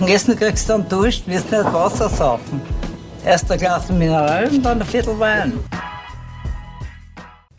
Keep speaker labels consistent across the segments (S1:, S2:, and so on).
S1: Und Essen kriegst du dann Dusch, wirst nicht Wasser saufen. Erst ein Glas Mineral und dann ein Viertel Wein.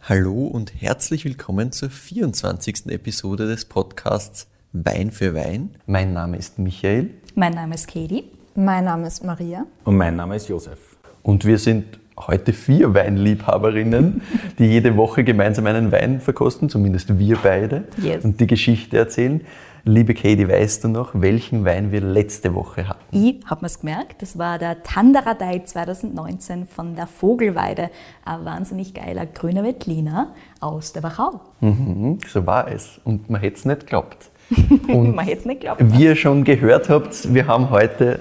S2: Hallo und herzlich willkommen zur 24. Episode des Podcasts Wein für Wein. Mein Name ist Michael.
S3: Mein Name ist Katie.
S4: Mein Name ist Maria.
S5: Und mein Name ist Josef.
S2: Und wir sind heute vier Weinliebhaberinnen, die jede Woche gemeinsam einen Wein verkosten, zumindest wir beide,
S3: Yes.
S2: und die Geschichte erzählen. Liebe Katie, weißt du noch, welchen Wein wir letzte Woche hatten?
S3: Ich habe mir's gemerkt, das war der Tandaradei 2019 von der Vogelweide. Ein wahnsinnig geiler grüner Veltliner aus der Wachau.
S2: Mhm, so war es. Und man hätte es nicht geglaubt. Und
S3: Man hätte es nicht geglaubt.
S2: wie ihr schon gehört habt, wir haben heute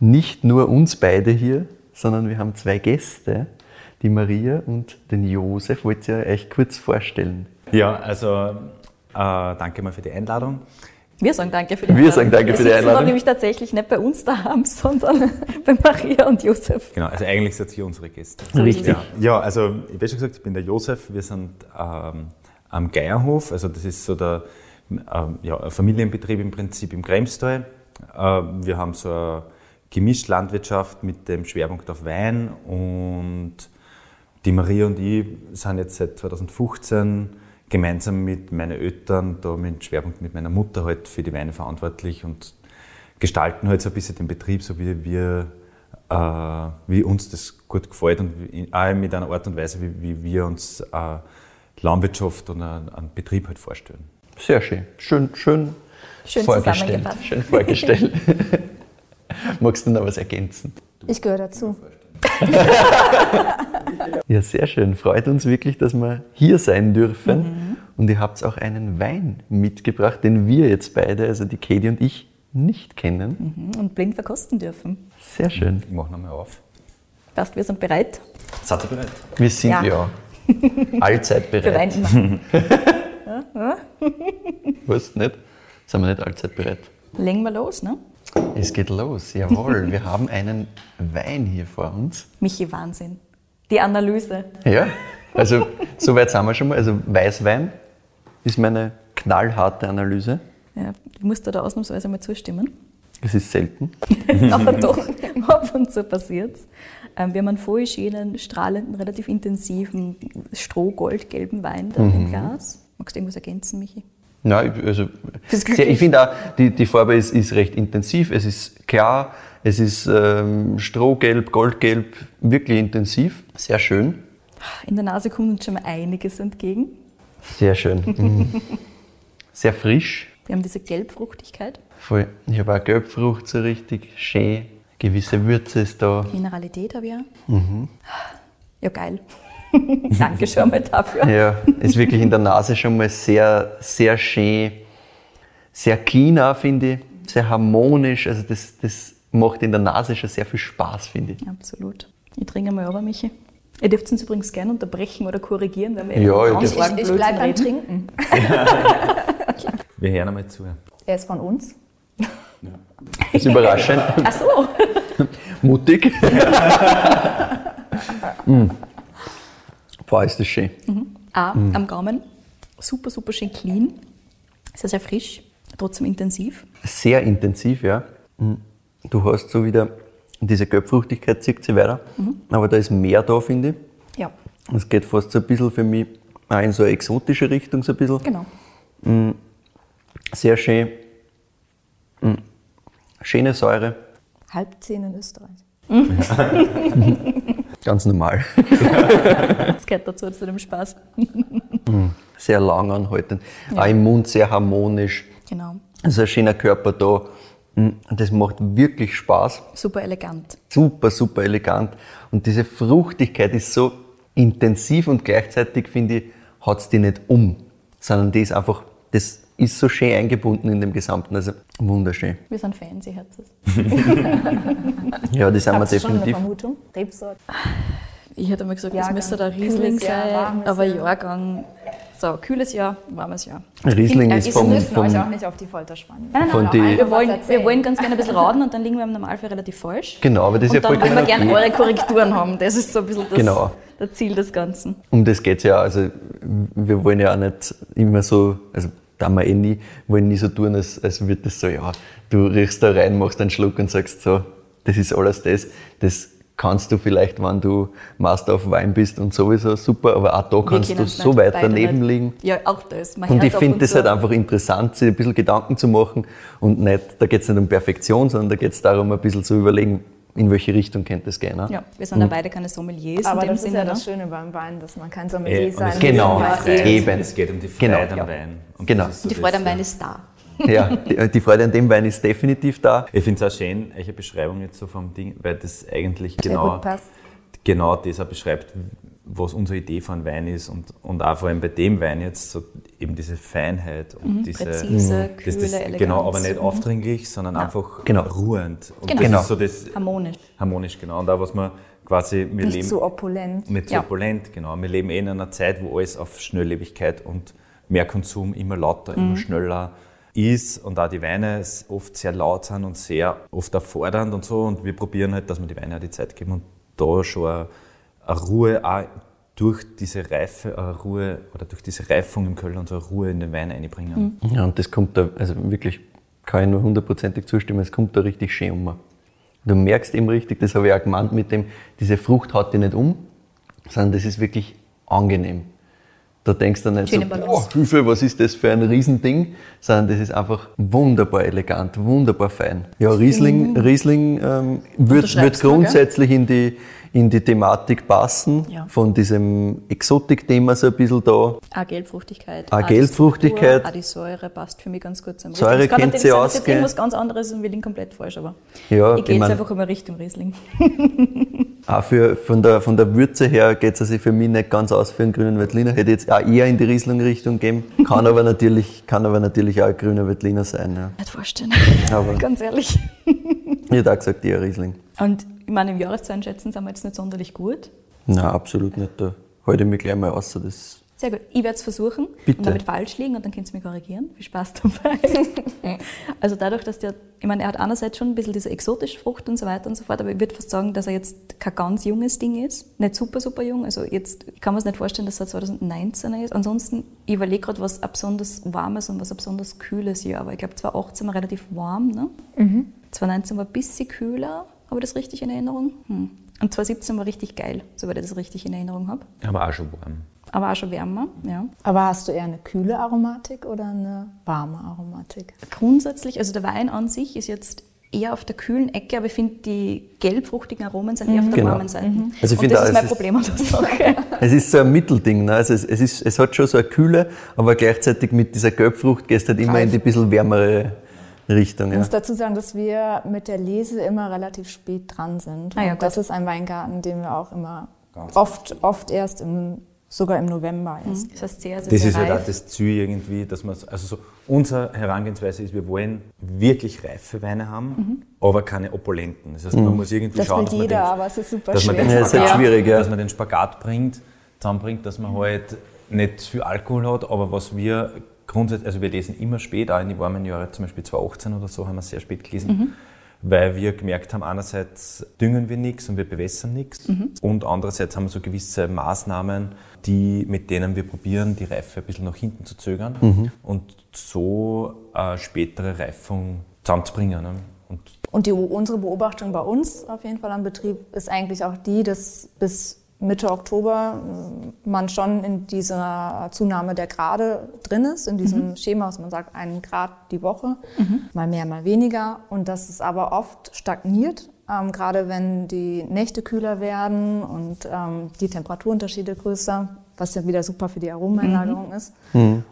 S2: nicht nur uns beide hier, sondern wir haben zwei Gäste, die Maria und den Josef. Wollt ihr euch kurz vorstellen?
S5: Ja, also danke mal für die Einladung.
S3: Wir sagen danke für die
S2: Wir sagen danke
S3: Wir
S2: für die
S3: sitzen da
S2: Einladung.
S3: nämlich tatsächlich nicht bei uns daheim, sondern bei Maria und Josef.
S5: Genau, also eigentlich seid ihr unsere Gäste.
S2: Richtig.
S5: Ja, ja also ich habe schon gesagt, ich bin der Josef. Wir sind ähm, am Geierhof, also das ist so der ähm, ja, Familienbetrieb im Prinzip im Kremstal. Ähm, wir haben so eine gemischte Landwirtschaft mit dem Schwerpunkt auf Wein und die Maria und ich sind jetzt seit 2015 gemeinsam mit meinen Eltern, da mit Schwerpunkt mit meiner Mutter halt für die Weine verantwortlich und gestalten halt so ein bisschen den Betrieb, so wie wir, äh, wie uns das gut gefällt und auch mit einer Art und Weise, wie, wie wir uns äh, Landwirtschaft und einen, einen Betrieb halt vorstellen.
S2: Sehr schön. Schön, schön,
S3: Schön
S2: vorgestellt. Schön vorgestellt. Magst du noch was ergänzen?
S4: Ich gehöre dazu.
S2: Ja, sehr schön. Freut uns wirklich, dass wir hier sein dürfen. Und ihr habt auch einen Wein mitgebracht, den wir jetzt beide, also die Katie und ich, nicht kennen.
S3: Und blind verkosten dürfen.
S2: Sehr schön.
S5: Ich mache nochmal auf.
S3: Passt, wir sind bereit
S5: Seid ihr bereit?
S2: Wir sind ja,
S3: Ja.
S2: allzeit
S3: für Wein
S2: bereit.
S3: immer.
S2: Was nicht? Sind wir nicht allzeit bereit?
S3: Legen wir los, ne?
S2: Es geht los, jawohl. Wir haben einen Wein hier vor uns.
S3: Michi, Wahnsinn. Die Analyse.
S2: Ja, also so weit sind wir schon mal. Also Weißwein ist meine knallharte Analyse.
S3: Ja, ich muss da ausnahmsweise mal zustimmen.
S2: Es ist selten.
S3: Aber doch, ab und zu passiert's. Ähm, wir haben einen voll schönen, strahlenden, relativ intensiven, stroh-goldgelben Wein da
S2: Mhm.
S3: im Glas. Magst du irgendwas ergänzen, Michi?
S2: Ich- also sehr, ich finde auch, die, die Farbe ist, ist recht intensiv, es ist klar, es ist ähm, strohgelb, goldgelb, wirklich intensiv, sehr schön.
S3: In der Nase kommt uns schon mal einiges entgegen.
S2: Sehr schön. Mhm. Sehr frisch.
S3: Wir haben diese Gelbfruchtigkeit,
S2: Voll. Ich habe auch Gelbfrucht so richtig schön. Gewisse Würze ist da.
S3: Mineralität habe ich auch.
S2: Mhm.
S3: Ja, geil. Danke schon mal dafür.
S2: Ja, ist wirklich in der Nase schon mal sehr, sehr schön. Sehr clean finde ich. Sehr harmonisch. Also das, das macht in der Nase schon sehr viel Spaß, finde ich.
S3: Absolut. Ich trinke mal aber, Michi. Ihr dürft uns übrigens gerne unterbrechen oder korrigieren, wenn wir
S2: Ja,
S3: ganz argen
S4: Ich, ich bleibe beim. Trinken.
S5: Wir hören einmal zu.
S4: Er ist von uns.
S2: Das ist überraschend.
S3: Ach so.
S2: Mutig. mm. Boah, ist das schön.
S3: Auch am Gaumen. Super, super schön clean. Sehr, sehr frisch, trotzdem intensiv.
S2: Sehr intensiv, ja. Mm. Du hast so wieder diese Gelbfruchtigkeit, zieht sie weiter. Aber da ist mehr da, finde ich.
S3: Ja,
S2: Es geht fast so ein bisschen für mich auch in so eine exotische Richtung, so ein bisschen.
S3: genau.
S2: Sehr schön. Mm. Schöne Säure,
S4: Halbzehn in Österreich.
S2: ganz normal.
S3: Das gehört dazu, zu dem Spaß.
S2: Sehr lang anhaltend. Auch im Mund sehr harmonisch.
S3: Genau.
S2: Es ist ein schöner Körper da. Mm. Das macht wirklich Spaß.
S3: Super elegant.
S2: Super, super elegant. Und diese Fruchtigkeit ist so intensiv und gleichzeitig, finde ich, hat es die nicht um, sondern die ist einfach, das ist so schön eingebunden in dem Gesamten. Also wunderschön.
S3: Wir sind Fans, ihr Herzes.
S2: Ja, das sind wir
S4: ihr schon eine
S2: definitiv.
S4: Vermutung? Rebsorte?
S3: Ich hätte mal gesagt,
S4: Jahrgang.
S3: das müsste der Riesling sein, aber
S4: Jahr.
S3: Jahrgang, so, kühles Jahr, warmes Jahr.
S2: Riesling ist
S4: wir
S2: vom,
S4: müssen euch auch nicht auf die Folter spannen.
S3: Nein, nein,
S2: Von
S3: nein. Wir wollen, wir wollen ganz gerne ein bisschen raten und dann liegen wir im Normalfall relativ falsch.
S2: Genau, aber das ist
S3: Und
S2: ja
S3: dann wollen wir gerne eure Korrekturen haben. Das ist so ein bisschen das,
S2: Genau.
S3: das Ziel des Ganzen.
S2: Um das geht's ja. Also wir wollen ja auch nicht immer so, also da wir eh nie, wollen nie so tun, als, als würde das so, ja, du riechst da rein, machst einen Schluck und sagst so, das ist alles das. Das kannst du vielleicht, wenn du Master auf Wein bist und sowieso super, aber auch da kannst du
S3: es
S2: so weit daneben
S3: nicht.
S2: liegen.
S3: Ja, auch das. Man
S2: Und ich finde das
S3: zu.
S2: halt einfach interessant, sich ein bisschen Gedanken zu machen und nicht, da geht es nicht um Perfektion, sondern da geht es darum, ein bisschen zu überlegen, in welche Richtung könnte es gehen. Ne?
S3: Ja, wir sind ja beide keine Sommeliers
S4: Aber
S3: in dem
S4: das ist
S3: Sinne.
S4: ja das
S3: ne?
S4: Schöne beim Wein, dass man kein
S5: Äh,
S4: Sommelier
S5: und
S4: sein
S5: es geht
S2: Genau,
S5: die
S4: Ja,
S5: Freude.
S2: eben.
S5: Es geht um die
S2: Genau.
S5: Freude am
S2: Ja.
S5: Wein. Und
S2: Genau.
S5: das ist so
S3: Die Freude
S5: das,
S3: am Wein ist da.
S2: Ja, die, die Freude an dem Wein ist definitiv da.
S5: Ich finde es auch schön, eure Beschreibung jetzt so vom Ding, weil das eigentlich genau, genau das auch beschreibt, was unsere Idee von Wein ist und, und auch vor allem bei dem Wein jetzt so eben diese Feinheit und diese
S3: Mhm, Präzise,
S5: das,
S3: kühle
S5: das,
S3: Eleganz.
S5: Genau, aber nicht
S3: Mhm.
S5: aufdringlich, sondern einfach
S2: Genau.
S5: ruhend. Und
S3: Genau.
S5: das
S2: Genau.
S5: ist so das
S3: Harmonisch.
S5: harmonisch, genau. Und auch was man quasi, wir
S4: Nicht
S5: leben
S4: zu opulent.
S5: nicht so
S3: Ja.
S5: opulent, genau. Wir leben eh in einer Zeit, wo alles auf Schnelllebigkeit und mehr Konsum immer lauter, immer schneller ist und auch die Weine oft sehr laut sind und sehr oft auch fordernd und so. Und wir probieren halt, dass wir die Weine auch die Zeit geben und da schon eine, eine Ruhe auch durch diese Reife, eine Ruhe oder durch diese Reifung im Köln und so eine Ruhe in den Wein einbringen.
S2: Ja, und das kommt da, also wirklich, kann ich nur hundertprozentig zustimmen, es kommt da richtig schön um. Du merkst eben richtig, das habe ich auch gemeint mit dem, diese Frucht haut dich nicht um, sondern das ist wirklich angenehm. Da denkst du nicht
S3: Schöne
S2: so, boah, Hilfe, was ist das für ein Riesending, sondern das ist einfach wunderbar elegant, wunderbar fein. Ja, Riesling, Riesling ähm, wird, wird grundsätzlich in die, in die Thematik passen,
S3: Ja.
S2: von diesem Exotik-Thema so ein bisschen da.
S3: Auch Geldfruchtigkeit.
S2: Auch
S3: die
S2: Geldfruchtigkeit.
S3: Struktur, Auch die Säure passt für mich ganz gut zum
S2: Säure
S3: Riesling. Es kann
S2: kennt sie
S3: jetzt
S2: ausgehen.
S3: irgendwas ganz anderes und wir liegen komplett falsch, aber
S2: Ja,
S3: ich gehe
S2: ich
S3: jetzt einfach einmal Richtung Riesling.
S2: Auch für, von, der, von der Würze her geht es also für mich nicht ganz aus für einen grünen Veltliner. Hätte jetzt auch eher in die Riesling-Richtung gehen. Kann aber natürlich, kann aber natürlich auch ein grüner Veltliner sein. Ja.
S3: Nicht vorstellen.
S2: Aber
S3: ganz ehrlich.
S2: ich hätte auch gesagt, eher Riesling.
S3: Und ich meine, im Jahreszahlenschätzen sind wir jetzt nicht sonderlich gut.
S2: Nein, absolut nicht. Da halte ich mich gleich mal aus. Das,
S3: Sehr gut. Ich werde es versuchen
S2: Bitte.
S3: und damit falsch liegen und dann könnt ihr mich korrigieren. Viel Spaß dabei. also dadurch, dass der, ich meine, er hat einerseits schon ein bisschen diese exotische Frucht und so weiter und so fort, aber ich würde fast sagen, dass er jetzt kein ganz junges Ding ist. Nicht super, super jung. Also jetzt kann man es nicht vorstellen, dass er 2019 ist. Ansonsten, ich überlege gerade, was ein besonders warmes und was ein besonders kühles Jahr war. Ich glaube, 2018 war relativ warm, ne? 2019 war ein bisschen kühler. Habe ich das richtig in Erinnerung? Hm. Und 2017 war richtig geil, soweit ich das richtig in Erinnerung habe.
S5: Aber auch schon warm.
S3: Aber auch schon wärmer, ja.
S4: Aber hast du eher eine kühle Aromatik oder eine warme Aromatik?
S3: Grundsätzlich, also der Wein an sich ist jetzt eher auf der kühlen Ecke, aber ich finde, die gelbfruchtigen Aromen sind eher auf der
S2: Genau.
S3: warmen Seite.
S2: Also ich
S3: Und das
S2: auch,
S3: ist mein
S2: ist-
S3: Problem an der Sache.
S2: es ist so ein Mittelding. Ne? Also es, es, ist, es hat schon so eine Kühle, aber gleichzeitig mit dieser Gelbfrucht gehst du halt immer in die bisschen wärmere Richtung.
S4: Ich
S2: Ja.
S4: muss dazu sagen, dass wir mit der Lese immer relativ spät dran sind.
S3: Ah ja,
S4: das ist ein Weingarten, den wir auch immer oft, oft erst im, sogar im November erst.
S3: Das heißt sehr, sehr,
S5: Das
S3: sehr
S5: ist halt
S3: reif.
S5: auch das Ziel irgendwie, dass man, also so, unsere Herangehensweise ist, wir wollen wirklich reife Weine haben, aber keine opulenten. Das heißt, man muss irgendwie
S4: Das
S5: schauen, dass man,
S4: jeder,
S5: den,
S4: aber es ist super
S5: dass man den.
S2: Ja, halt
S5: Spagat,
S2: schwierig, ja.
S5: dass man den Spagat bringt, zusammenbringt, dass man halt nicht viel Alkohol hat, aber was wir grundsätzlich, also wir lesen immer spät, auch in die warmen Jahre, zum Beispiel 2018 oder so, haben wir sehr spät gelesen, weil wir gemerkt haben, einerseits düngen wir nichts und wir bewässern nichts und andererseits haben wir so gewisse Maßnahmen, die, mit denen wir probieren, die Reife ein bisschen nach hinten zu zögern und so eine spätere Reifung zusammenzubringen. Ne? Und
S4: Und die, unsere Beobachtung bei uns auf jeden Fall am Betrieb ist eigentlich auch die, dass bis Mitte Oktober äh, man schon in dieser Zunahme der Grade drin ist, in diesem Schema, was man sagt, einen Grad die Woche, mal mehr, mal weniger. Und dass es aber oft stagniert, ähm, gerade wenn die Nächte kühler werden und ähm, die Temperaturunterschiede größer, was ja wieder super für die Aromeneinlagerung ist.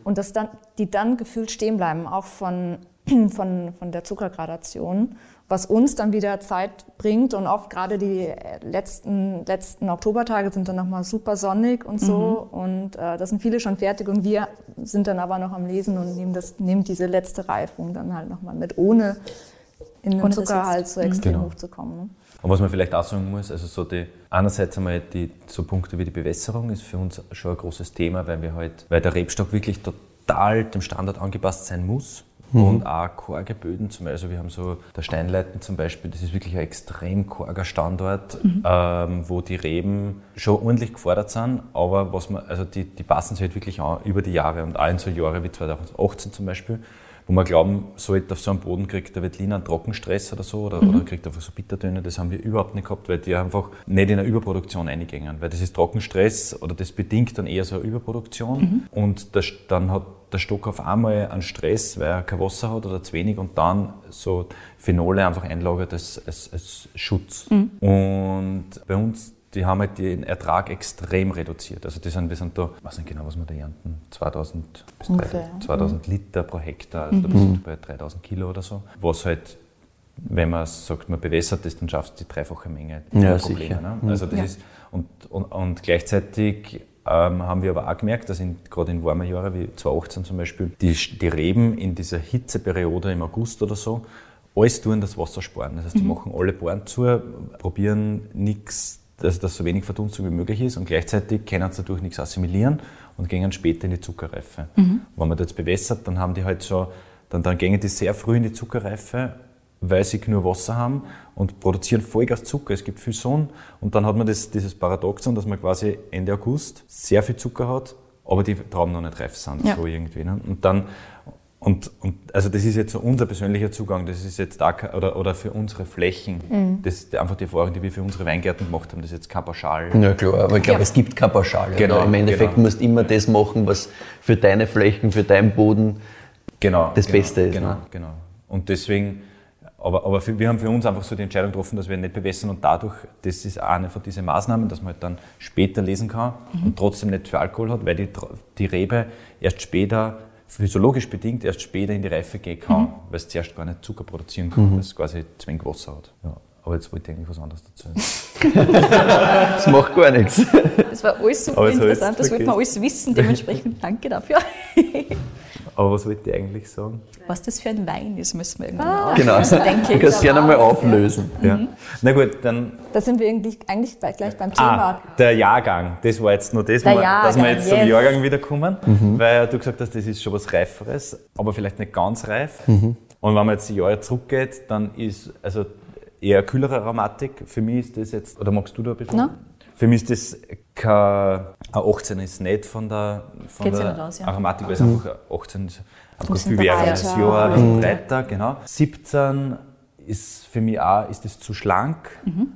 S4: Und dass dann, die dann gefühlt stehen bleiben, auch von, von, von der Zuckergradation, was uns dann wieder Zeit bringt. Und oft gerade die letzten, letzten Oktobertage sind dann nochmal super sonnig und so. Und äh, da sind viele schon fertig und wir sind dann aber noch am Lesen und nehmen, das, nehmen diese letzte Reifung dann halt nochmal mit, ohne in den
S3: Ohne das
S4: Zuckerhalt so extrem
S5: Genau.
S4: hochzukommen. Ne?
S5: Und was man vielleicht auch sagen muss, also so die, einerseits einmal die, so Punkte wie die Bewässerung ist für uns schon ein großes Thema, weil wir halt, weil der Rebstock wirklich total dem Standard angepasst sein muss, und auch karge Böden. Zum Beispiel. Also wir haben so der Steinleiten zum Beispiel, das ist wirklich ein extrem karger Standort, ähm, wo die Reben schon ordentlich gefordert sind, aber was man, also die, die passen sich halt wirklich an über die Jahre und auch in so Jahre wie 2018 zum Beispiel, wo wir glauben, so auf so einem Boden kriegt der Wettliner einen Trockenstress oder so oder, oder kriegt einfach so Bittertöne, das haben wir überhaupt nicht gehabt, weil die einfach nicht in eine Überproduktion eingängen, weil das ist Trockenstress oder das bedingt dann eher so eine Überproduktion. Und das, dann hat der Stock auf einmal einen Stress, weil er kein Wasser hat oder zu wenig und dann so Phenole einfach einlagert als, als, als Schutz. Und bei uns die haben halt den Ertrag extrem reduziert. Also die sind, wir sind da, ich weiß nicht genau, was wir da ernten, 2000 bis 3000 2000 Liter pro Hektar, also da bist du bei 3000 Kilo oder so. Was halt, wenn man sagt, man bewässert das, dann schaffst du die dreifache Menge.
S2: Ja,
S5: Probleme,
S2: sicher.
S5: Ne? Also das ist, und, und, und gleichzeitig ähm, haben wir aber auch gemerkt, dass in, gerade in warmen Jahren wie 2018 zum Beispiel, die, die Reben in dieser Hitzeperiode im August oder so, alles tun, das Wasser sparen. Das heißt, die machen alle Bohren zu, probieren nichts, dass, dass so wenig Verdunstung wie möglich ist und gleichzeitig können sie dadurch nichts assimilieren und gehen später in die Zuckerreife. Wenn man das jetzt bewässert, dann haben die halt so, dann, dann gehen die sehr früh in die Zuckerreife, weil sie nur Wasser haben und produzieren Vollgas Zucker. Es gibt viel Sonne und dann hat man das, dieses Paradoxon, dass man quasi Ende August sehr viel Zucker hat, aber die Trauben noch nicht reif sind,
S3: Ja.
S5: so irgendwie. Ne? Und dann und, und also das ist jetzt so unser persönlicher Zugang, das ist jetzt da oder, oder für unsere Flächen, das ist einfach die Erfahrung, die wir für unsere Weingärten gemacht haben, das ist jetzt kein Pauschal.
S2: Ja klar, aber ich glaube, es gibt keine Pauschale.
S5: Genau?
S2: Im Endeffekt
S5: genau.
S2: musst du immer das machen, was für deine Flächen, für deinen Boden
S5: genau,
S2: das
S5: genau,
S2: Beste ist,
S5: Genau,
S2: ne?
S5: genau. Und deswegen, aber, aber für, wir haben für uns einfach so die Entscheidung getroffen, dass wir nicht bewässern und dadurch, das ist eine von diesen Maßnahmen, dass man halt dann später lesen kann und trotzdem nicht für Alkohol hat, weil die, die Rebe erst später, physiologisch bedingt, erst später in die Reife gehen kann, weil es zuerst gar nicht Zucker produzieren kann, weil es quasi zu wenig Wasser hat. Ja. Aber jetzt wollte ich eigentlich was anderes dazu.
S2: Das macht gar nichts.
S3: Das war alles super
S5: Aber
S3: interessant, das wir
S5: wirklich.
S3: alles wissen, dementsprechend danke dafür.
S5: Aber was wollte ich eigentlich sagen?
S3: Was das für ein Wein ist, müssen wir irgendwann
S4: Ah.
S2: Genau.
S3: auflösen, denke
S2: Du
S3: ich.
S2: kannst gerne mal auflösen.
S5: Ja. Na gut, dann
S4: Da sind wir eigentlich, eigentlich bei- gleich beim
S5: Ah,
S4: Thema.
S5: der Jahrgang. Das war jetzt nur das,
S4: Der
S5: mal, dass wir jetzt zum
S4: yes.
S5: Jahrgang wiederkommen, weil du gesagt hast, das ist schon was Reiferes, aber vielleicht nicht ganz reif. Und wenn man jetzt die Jahre zurückgeht, dann ist also eher kühlere Aromatik. Für mich ist das jetzt, oder magst du da ein bisschen?
S4: Na?
S5: Für mich ist das kein, ein 18 ist nicht von der, von
S3: Geht's
S5: der
S3: nicht aus, ja.
S5: Aromatik, weil es einfach ein 18 ist einfach viel wärmeres. Jahr, ein bisschen breiter, genau. 17 ist für mich auch ist das zu schlank.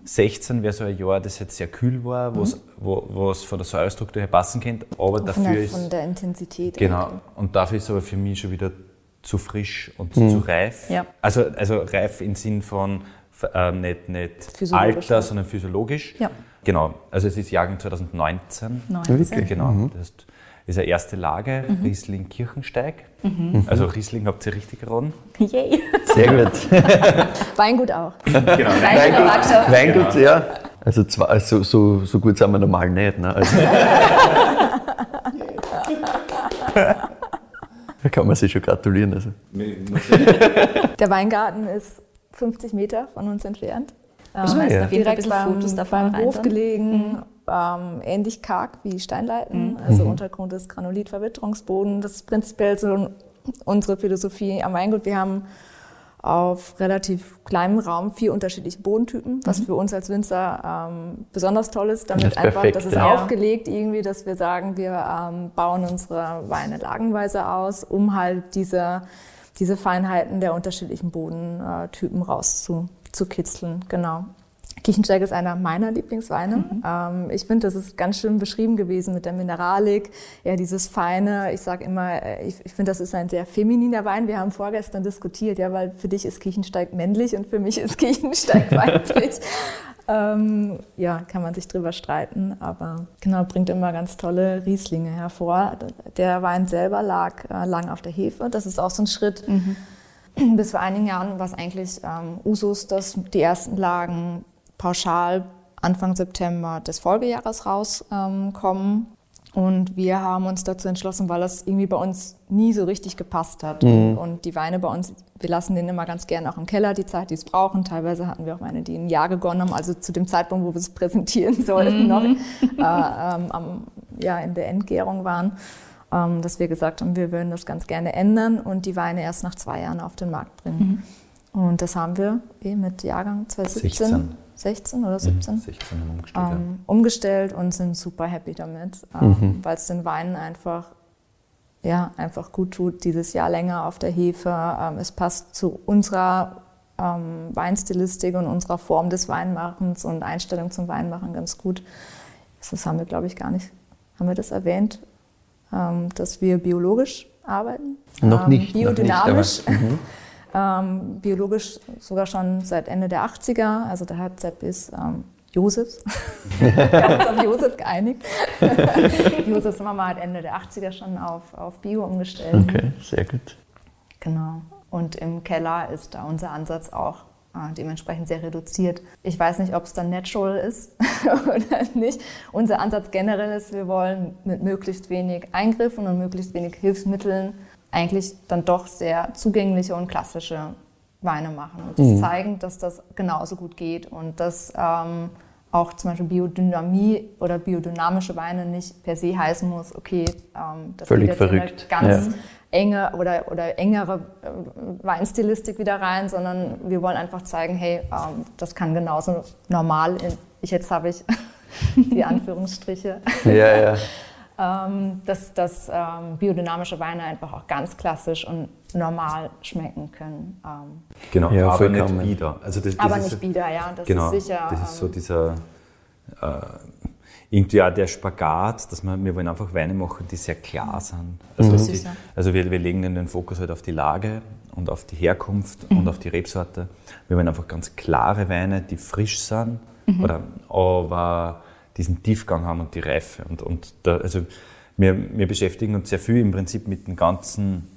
S5: 16 wäre so ein Jahr, das jetzt sehr kühl war, wo's- wo was von der Säurestruktur her passen könnte, aber
S4: Von
S5: dafür
S4: der,
S5: ist
S4: von der Intensität.
S5: genau und dafür ist aber für mich schon wieder zu frisch und zu reif.
S3: Ja.
S5: Also also reif im Sinn von ähm, nicht nicht Alter, sondern physiologisch.
S3: Ja.
S5: Genau. Also es ist Jahrgang 2019.
S3: 19.
S5: Genau. Das ist- ist eine erste Lage, Riesling Kirchensteig. Also Riesling habt ihr richtig geraten.
S3: Yay.
S2: Sehr gut.
S4: Weingut auch.
S5: Genau.
S2: Weingut, Weingut ja. Also zwei, also so, so gut sind wir normal nicht. Ne? Also, da kann man sich schon gratulieren. Also.
S4: Der Weingarten ist 50 Meter von uns entfernt.
S3: Das heißt,
S2: ja.
S3: auf jeden Fall ein
S4: Direkt
S3: bisschen
S4: beim,
S3: Fotos davon
S4: beim Hof gelegen, ähm, ähnlich karg wie Steinleiten. Also Untergrund ist Granulit-Verwitterungsboden. Das ist prinzipiell so unsere Philosophie am Weingut. Wir haben auf relativ kleinem Raum vier unterschiedliche Bodentypen, was für uns als Winzer ähm, besonders toll ist. Damit
S2: Das ist
S4: einfach,
S2: perfekt,
S4: das ist
S2: ja.
S4: aufgelegt irgendwie, dass wir sagen, wir ähm, bauen unsere Weine lagenweise aus, um halt diese, diese Feinheiten der unterschiedlichen Bodentypen rauszukitzeln. Genau. Kiechensteig ist einer meiner Lieblingsweine. Ähm, ich finde, das ist ganz schön beschrieben gewesen mit der Mineralik, ja dieses feine. Ich sage immer, äh, ich, ich finde, das ist ein sehr femininer Wein. Wir haben vorgestern diskutiert, ja, weil für dich ist Kiechensteig männlich und für mich ist Kiechensteig weiblich. ähm, ja, kann man sich drüber streiten, aber genau bringt immer ganz tolle Rieslinge hervor. Der Wein selber lag äh, lang auf der Hefe. Das ist auch so ein Schritt. Bis vor einigen Jahren war es eigentlich ähm, Usus, dass die ersten Lagen pauschal Anfang September des Folgejahres rauskommen. Ähm, und wir haben uns dazu entschlossen, weil das irgendwie bei uns nie so richtig gepasst hat. Und, und die Weine bei uns, wir lassen den immer ganz gerne auch im Keller, die Zeit, die es brauchen. Teilweise hatten wir auch Weine, die ein Jahr gegonnen haben, also zu dem Zeitpunkt, wo wir es präsentieren sollten, noch äh, ähm, am, ja, in der Endgärung waren. Ähm, dass wir gesagt haben, wir würden das ganz gerne ändern und die Weine erst nach zwei Jahren auf den Markt bringen. Mhm. Und das haben wir eh mit Jahrgang 2017, 16, 16 oder 17, mhm, 16 umgestellt, ähm, ja. umgestellt und sind super happy damit, ähm, mhm. weil es den Weinen einfach ja, einfach gut tut, dieses Jahr länger auf der Hefe. Ähm, es passt zu unserer ähm, Weinstilistik und unserer Form des Weinmachens und Einstellung zum Weinmachen ganz gut. Das haben wir, glaube ich, gar nicht. Haben wir das erwähnt, dass wir biologisch arbeiten?
S2: Noch ähm, nicht.
S4: Biodynamisch.
S2: Noch nicht, mhm.
S4: ähm, biologisch sogar schon seit Ende der 80er. Also da hat Sepp ist ähm, Josefs. Wir haben uns auf Josef geeinigt. Josefs Mama hat Ende der 80er schon auf, auf Bio umgestellt.
S2: Okay, sehr gut.
S4: Genau. Und im Keller ist da unser Ansatz auch dementsprechend sehr reduziert. Ich weiß nicht, ob es dann natural ist oder nicht. Unser Ansatz generell ist, wir wollen mit möglichst wenig Eingriffen und möglichst wenig Hilfsmitteln eigentlich dann doch sehr zugängliche und klassische Weine machen und das mhm. zeigen, dass das genauso gut geht und dass ähm, auch zum Beispiel Biodynamie oder biodynamische Weine nicht per se heißen muss, okay, ähm, das
S2: Völlig verrückt.
S4: ganz ja. Enge oder, oder engere äh, Weinstilistik wieder rein, sondern wir wollen einfach zeigen, hey, ähm, das kann genauso normal, in, ich jetzt habe ich die Anführungsstriche.
S2: ja, ja.
S4: ähm, dass, dass ähm, biodynamische Weine einfach auch ganz klassisch und normal schmecken können. Ähm.
S5: Genau, ja, aber nicht bieder.
S4: Also das, das aber nicht bieder, ja, das
S5: genau,
S4: ist sicher.
S5: Das ist so ähm, dieser, äh, irgendwie auch der Spagat, dass wir, wir wollen einfach Weine machen, die sehr klar sind. Also, mhm. die, also wir, wir legen den Fokus halt auf die Lage und auf die Herkunft mhm. und auf die Rebsorte. Wir wollen einfach ganz klare Weine, die frisch sind, mhm. oder, aber diesen Tiefgang haben und die Reife. Und, und da, also wir, wir beschäftigen uns sehr viel im Prinzip mit dem ganzen,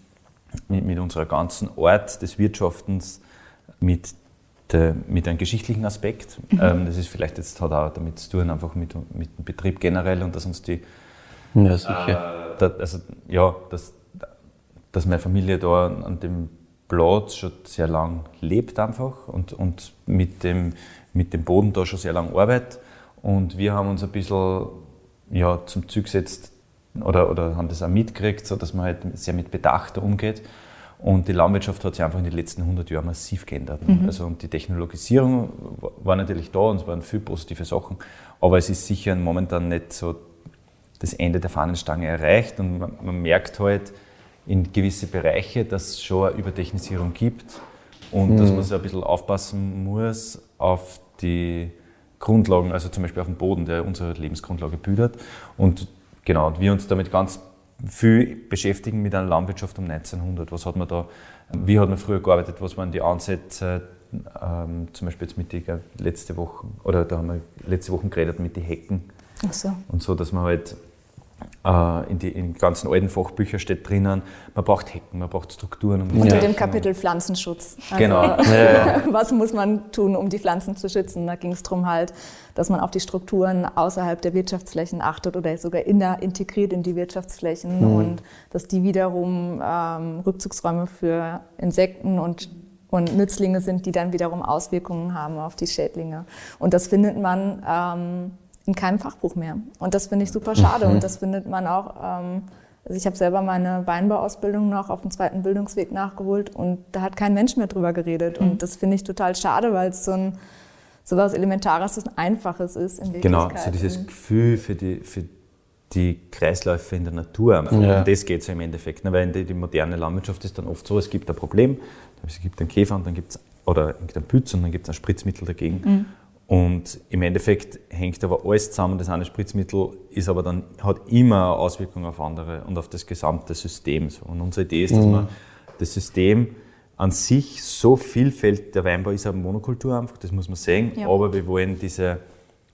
S5: mit, mit unserer ganzen Art des Wirtschaftens, mit, der, mit einem geschichtlichen Aspekt. Mhm. Ähm, das ist vielleicht jetzt hat auch damit zu tun, einfach mit, mit dem Betrieb generell und dass uns die
S2: ja, sicher.
S5: Äh, da, also, ja, dass, dass meine Familie da an dem Platz schon sehr lang lebt einfach und, und mit, dem, mit dem Boden da schon sehr lange arbeitet und wir haben uns ein bisschen ja, zum Zug gesetzt oder, oder haben das auch mitgekriegt, so dass man halt sehr mit Bedacht umgeht. Und die Landwirtschaft hat sich einfach in den letzten 100 Jahren massiv geändert. Mhm. Also und die Technologisierung war natürlich da und es waren viele positive Sachen, aber es ist sicher momentan nicht so das Ende der Fahnenstange erreicht und man, man merkt halt in gewisse Bereiche, dass es schon eine Übertechnisierung gibt und mhm. dass man so ein bisschen aufpassen muss auf die Grundlagen, also zum Beispiel auf dem Boden, der unsere Lebensgrundlage bildet. Und genau, und wir uns damit ganz viel beschäftigen mit einer Landwirtschaft um 1900. Was hat man da, wie hat man früher gearbeitet, was waren die Ansätze, ähm, zum Beispiel jetzt mit die letzte Woche, oder da haben wir letzte Woche geredet mit den Hecken.
S4: Ach so.
S5: Und so, dass man halt äh, in, die, in ganzen alten Fachbüchern steht drinnen, man braucht Hecken, man braucht Strukturen.
S4: Um Unter dem Kapitel Pflanzenschutz.
S5: Also, genau.
S4: was muss man tun, um die Pflanzen zu schützen? Da ging es darum halt, dass man auf die Strukturen außerhalb der Wirtschaftsflächen achtet oder sogar in der, integriert in die Wirtschaftsflächen mhm. und dass die wiederum ähm, Rückzugsräume für Insekten und und Nützlinge sind, die dann wiederum Auswirkungen haben auf die Schädlinge. Und das findet man ähm, in keinem Fachbuch mehr. Und das finde ich super schade. Mhm. Und das findet man auch. Ähm, also ich habe selber meine Weinbauausbildung noch auf dem zweiten Bildungsweg nachgeholt und da hat kein Mensch mehr drüber geredet. Mhm. Und das finde ich total schade, weil es so ein so was Elementares und Einfaches ist in
S5: Wirklichkeit. Genau, so dieses Gefühl für die, für die Kreisläufe in der Natur. Also ja. Um das geht es ja im Endeffekt. Ne? Weil die, die, moderne Landwirtschaft ist dann oft so, es gibt ein Problem, es gibt einen Käfer und dann gibt es, oder irgendeinen Pütz und dann gibt es ein Spritzmittel dagegen. Mhm. Und im Endeffekt hängt aber alles zusammen. Das eine Spritzmittel ist aber dann, hat immer eine Auswirkung auf andere und auf das gesamte System. Und unsere Idee ist, dass mhm. man das System an sich so vielfältig, der Weinbau ist eine Monokultur einfach, das muss man sehen, ja. aber wir wollen diese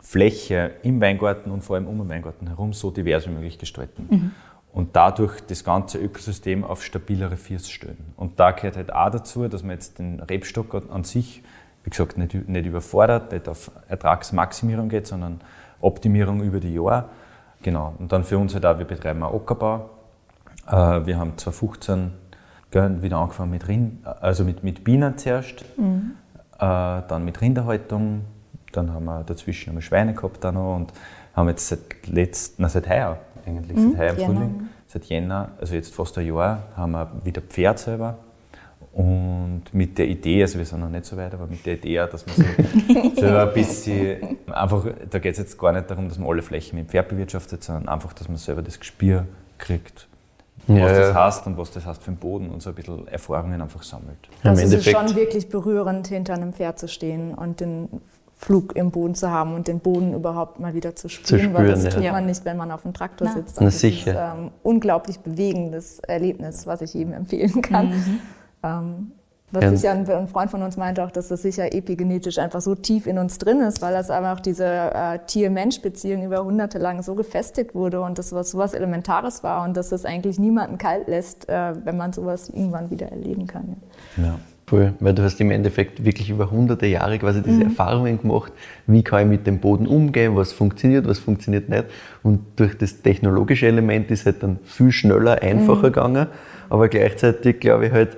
S5: Fläche im Weingarten und vor allem um den Weingarten herum so divers wie möglich gestalten. Mhm. Und dadurch das ganze Ökosystem auf stabilere Füße stellen. Und da gehört halt auch dazu, dass man jetzt den Rebstock an sich wie gesagt, nicht, nicht überfordert, nicht auf Ertragsmaximierung geht, sondern Optimierung über die Jahre. Genau. Und dann für uns halt auch, wir betreiben auch Ockerbau. Äh, wir haben 2015 wieder angefangen mit, Rind, also mit, mit Bienen zuerst, mhm. Äh, dann mit Rinderhaltung, dann haben wir dazwischen haben Schweine gehabt auch noch und haben jetzt seit, letzt, na, seit heuer eigentlich, mhm. seit heuer im Frühling, seit Jänner, also jetzt fast ein Jahr, haben wir wieder Pferd selber. Und mit der Idee, also wir sind noch nicht so weit, aber mit der Idee, dass man so, so ein bisschen, einfach, da geht es jetzt gar nicht darum, dass man alle Flächen mit Pferd bewirtschaftet, sondern einfach, dass man selber das Gespür kriegt, ja, was das heißt und was das heißt für den Boden und so ein bisschen Erfahrungen einfach sammelt.
S4: Also es ist schon wirklich berührend, hinter einem Pferd zu stehen und den Flug im Boden zu haben und den Boden überhaupt mal wieder zu spüren, zu spüren weil das ja. tut man nicht, wenn man auf dem Traktor Na. sitzt.
S2: Na, das sicher.
S4: ist ein ähm, unglaublich bewegendes Erlebnis, was ich jedem empfehlen kann. Mhm. Ähm, was ja. sicher ein, Freund von uns meinte auch, dass das sicher epigenetisch einfach so tief in uns drin ist, weil das einfach diese äh, Tier-Mensch-Beziehung über hunderte lang so gefestigt wurde und das was sowas Elementares war und dass das eigentlich niemanden kalt lässt, äh, wenn man sowas irgendwann wieder erleben kann.
S2: Ja. ja. Cool, weil du hast im Endeffekt wirklich über hunderte Jahre quasi diese mhm. Erfahrungen gemacht, wie kann ich mit dem Boden umgehen, was funktioniert, was funktioniert nicht. Und durch das technologische Element ist halt dann viel schneller, einfacher mhm. gegangen, aber gleichzeitig glaube ich halt,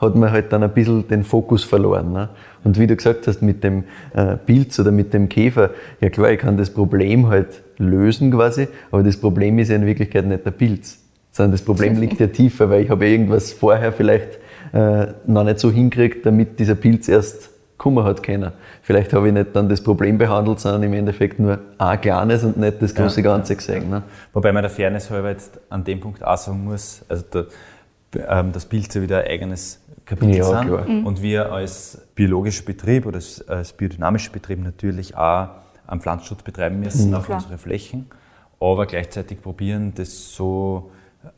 S2: hat man halt dann ein bisschen den Fokus verloren. Ne? Und wie du gesagt hast, mit dem äh, Pilz oder mit dem Käfer, ja klar, ich kann das Problem halt lösen quasi, aber das Problem ist ja in Wirklichkeit nicht der Pilz, sondern das Problem liegt ja tiefer, weil ich habe ja irgendwas vorher vielleicht äh, noch nicht so hinkriegt, damit dieser Pilz erst kommen hat können. Vielleicht habe ich nicht dann das Problem behandelt, sondern im Endeffekt nur ein kleines und nicht das große ja. Ganze gesehen. Ne?
S5: Wobei man der Fairness halber jetzt an dem Punkt auch sagen muss, also der, ähm, das Pilz ja wieder ein eigenes Kapitel ja, sind. Klar. Mhm. Und wir als biologischer Betrieb oder als, als biodynamischer Betrieb natürlich auch einen Pflanzenschutz betreiben müssen mhm. auf klar. unsere Flächen, aber gleichzeitig probieren, das so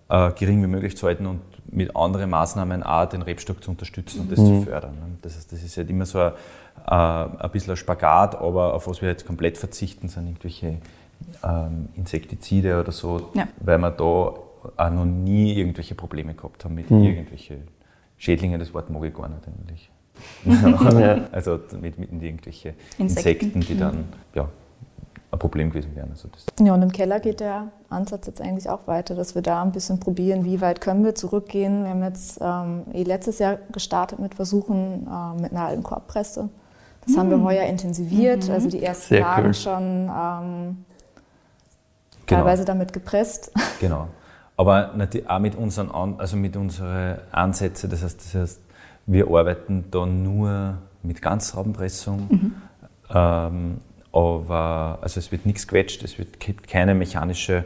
S5: äh, gering wie möglich zu halten und mit anderen Maßnahmen auch den Rebstock zu unterstützen und das mhm. zu fördern. Das, heißt, das ist halt immer so ein, äh, ein bisschen ein Spagat, aber auf was wir jetzt komplett verzichten, sind irgendwelche ähm, Insektizide oder so, ja. weil wir da auch noch nie irgendwelche Probleme gehabt haben mit mhm. irgendwelchen Schädlinge, das Wort mag ich gar nicht eigentlich. also mit, mit irgendwelche Insekten, Insekten die dann ja, ein Problem gewesen wären. Also
S4: ja, und im Keller geht der Ansatz jetzt eigentlich auch weiter, dass wir da ein bisschen probieren, wie weit können wir zurückgehen. Wir haben jetzt ähm, eh letztes Jahr gestartet mit Versuchen äh, mit einer alten Korbpresse. Das mhm. haben wir mm. heuer intensiviert, mhm. also die ersten Sehr Lagen cool. schon ähm, genau. teilweise damit gepresst.
S5: Genau. Aber auch mit unseren, also mit unseren Ansätzen, das heißt, das heißt, wir arbeiten da nur mit Ganzraubenpressung. Mhm. Ähm, aber also es wird nichts quetscht, es wird, gibt keine mechanische